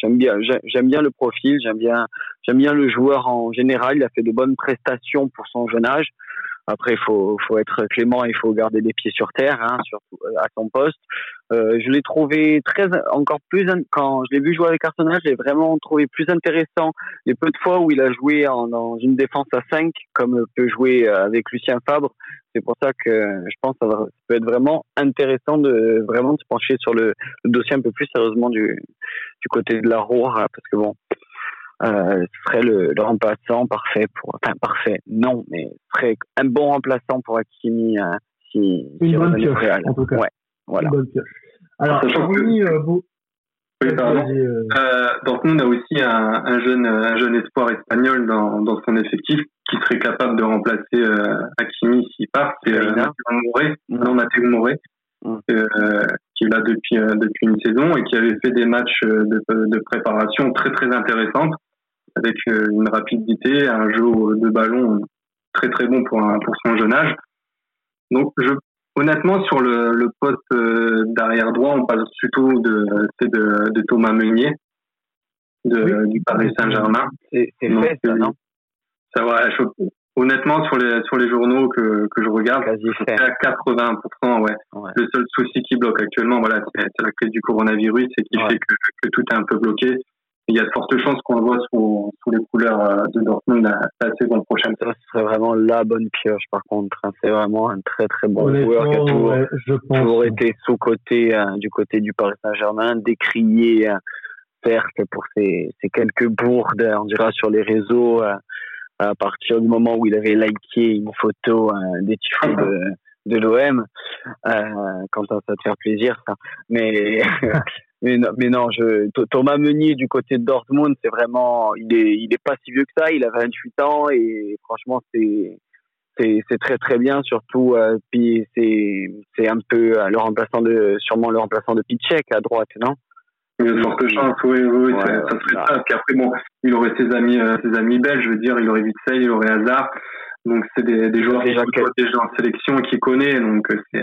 J'aime bien, j'aime bien le profil, j'aime bien, j'aime bien le joueur en général. Il a fait de bonnes prestations pour son jeune âge. Après, il faut, faut être clément, il faut garder les pieds sur terre, hein, surtout euh, à son poste. Euh, je l'ai trouvé très, encore plus, quand je l'ai vu jouer avec Arsenal, j'ai vraiment trouvé plus intéressant les peu de fois où il a joué dans une défense à 5, comme peut jouer euh, avec Lucien Fabre. C'est pour ça que je pense que ça peut être vraiment intéressant de vraiment se pencher sur le, le dossier un peu plus sérieusement du, du côté de la Roure, parce que bon, euh, ce serait le, le, remplaçant parfait pour, enfin parfait, non, mais ce serait un bon remplaçant pour Hakimi euh, si, une si bonne pioche, Real. en tout cas. Ouais, voilà. Une bonne pioche. Alors, euh, vous... oui, pardon. Euh... Dortmund a aussi un, un, jeune, un jeune espoir espagnol dans, dans son effectif qui serait capable de remplacer euh, Hakimi s'il part. C'est euh, Matteo Moré, non mm. euh, qui est là depuis, euh, depuis une saison et qui avait fait des matchs de, de préparation très très intéressantes avec euh, une rapidité, un jeu de ballon très très bon pour, un, pour son jeune âge. Donc, je, honnêtement, sur le, le poste euh, d'arrière droit, on parle plutôt de, de, de Thomas Meunier de, du Paris Saint-Germain. C'est fait, ça, non ça honnêtement, sur les, sur les journaux que, que je regarde, c'est à 80%, ouais. ouais. Le seul souci qui bloque actuellement, voilà, c'est la crise du coronavirus et qui ouais. fait que, que, tout est un peu bloqué il y a de fortes chances qu'on le voit sous, sous, les couleurs euh, de Dortmund la, la saison prochaine. Ça, ce serait vraiment la bonne pioche, par contre. Hein. C'est vraiment un très très bon joueur qui a toujours, ouais, toujours été sous-côté euh, du côté du Paris Saint-Germain, décrié, euh, certes, pour ses, ses, quelques bourdes, on dira, sur les réseaux, euh, à partir du moment où il avait liké une photo des titres de de l'OM euh, quand ça, ça te fait plaisir ça mais (laughs) (laughs) mais non, mais non je, Thomas Meunier du côté de Dortmund c'est vraiment il est il est pas si vieux que ça il a 28 ans et franchement c'est c'est c'est très très bien surtout euh, puis c'est c'est un peu euh, le remplaçant de sûrement le remplaçant de Pichek à droite non? Il y a de chances, oui, oui, ouais, ça, ça serait ça. Puis après, bon, il aurait ses amis, euh, ses amis belges, je veux dire, il aurait Witzel, il aurait Hazard. Donc c'est des, des joueurs déjà, qui déjà en sélection qui connaît, donc euh, c'est.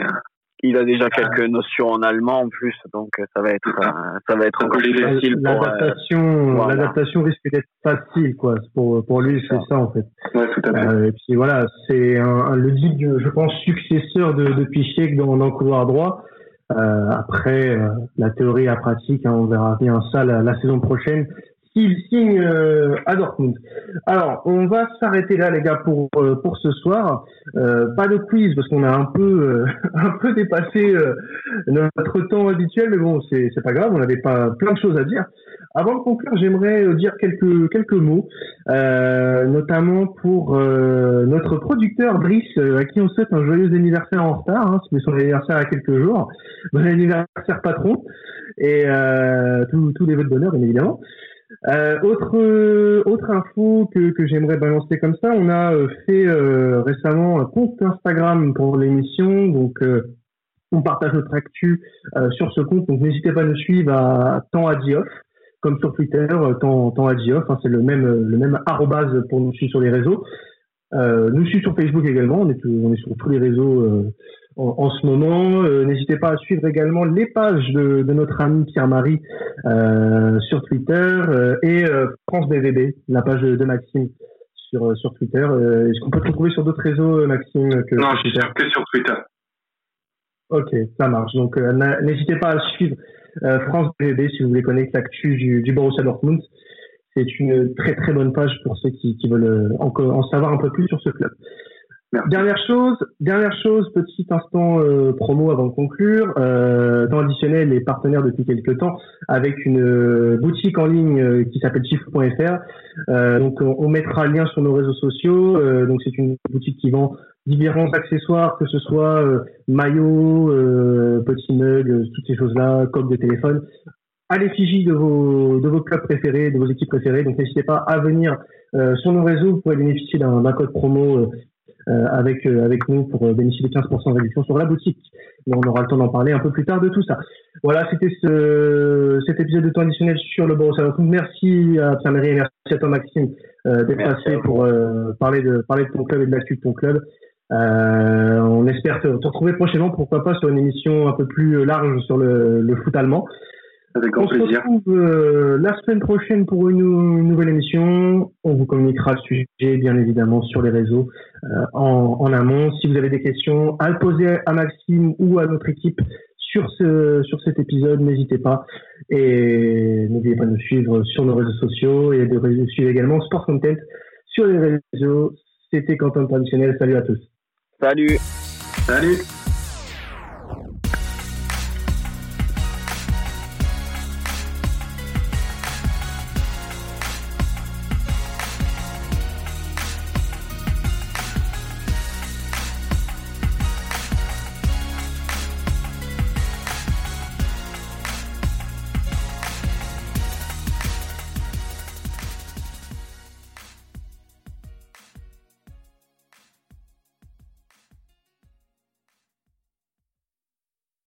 Il a déjà quelques notions en allemand en plus, donc euh, ça va être ça, euh, (laughs) ça va être encore plus facile. L'adaptation, voilà. l'adaptation risque d'être facile, quoi. Pour pour lui, c'est ça en fait. Ouais, tout à fait. Euh, et puis voilà, c'est un, un, le dit, je pense, successeur de de Pichek dans, dans le couloir droit. Euh, après, euh, la théorie et la pratique, hein, on verra bien ça la, la saison prochaine s'il signe euh, à Dortmund. Alors, on va s'arrêter là, les gars, pour euh, pour ce soir. Euh, pas de quiz parce qu'on a un peu euh, (laughs) un peu dépassé euh, notre temps habituel, mais bon, c'est c'est pas grave. On avait pas plein de choses à dire. Avant de conclure, j'aimerais dire quelques quelques mots, notamment pour notre producteur Brice, à qui on souhaite un joyeux anniversaire en retard. Hein, c'est son anniversaire à quelques jours. Bon anniversaire, patron, et tous tous les vœux de bonheur, bien évidemment. Euh, autre euh, autre info que, que j'aimerais balancer comme ça, on a euh, fait euh, récemment un compte Instagram pour l'émission, donc euh, on partage notre actu sur ce compte, donc n'hésitez pas à nous suivre à temps à comme sur Twitter, temps temps hein, c'est le même le même arrobase pour nous suivre sur les réseaux. nous suivre sur Facebook également, on est on est sur tous les réseaux en, en ce moment. Euh, N'hésitez pas à suivre également les pages de, de notre ami Pierre-Marie euh, sur Twitter euh, et France BVB, la page de, de Maxime sur, sur Twitter. Est-ce qu'on peut te retrouver sur d'autres réseaux, Maxime que Non, je suis que sur Twitter. Ok, ça marche. Donc n'hésitez pas à suivre France BVB si vous voulez connaître l'actu du, du Borussia Dortmund. C'est une très très bonne page pour ceux qui, qui veulent en, en savoir un peu plus sur ce club. Dernière chose, dernière chose, petit instant euh, promo avant de conclure. Euh, dans additionnel est partenaire depuis quelques temps avec une euh, boutique en ligne euh, qui s'appelle chiffre.fr. Euh, donc on, mettra le lien sur nos réseaux sociaux. Euh, donc c'est une boutique qui vend différents accessoires, que ce soit maillots, petits mugs, toutes ces choses-là, coques de téléphone, à l'effigie de vos de vos clubs préférés, de vos équipes préférées. Donc n'hésitez pas à venir sur nos réseaux. Vous pouvez bénéficier d'un code promo euh, avec euh, avec nous pour euh, bénéficier de 15% de réduction sur la boutique. Mais on aura le temps d'en parler un peu plus tard de tout ça. Voilà, c'était ce, cet épisode de temps additionnel sur le Borussia Dortmund. Merci à Pierre-Marie et merci à toi Maxime d'être passé pour parler de parler de ton club et de l'actu de ton club. on espère te, retrouver prochainement, pourquoi pas sur une émission un peu plus large sur le, le foot allemand. Avec grand on se retrouve euh, la semaine prochaine pour une, nouvelle émission. On vous communiquera le sujet, bien évidemment, sur les réseaux euh, en, en, amont. Si vous avez des questions à poser à Maxime ou à notre équipe sur ce sur cet épisode, n'hésitez pas. Et n'oubliez pas de nous suivre sur nos réseaux sociaux et de suivre également Sport Content sur les réseaux. C'était Quentin Traditionnel. Salut à tous. Salut. Salut.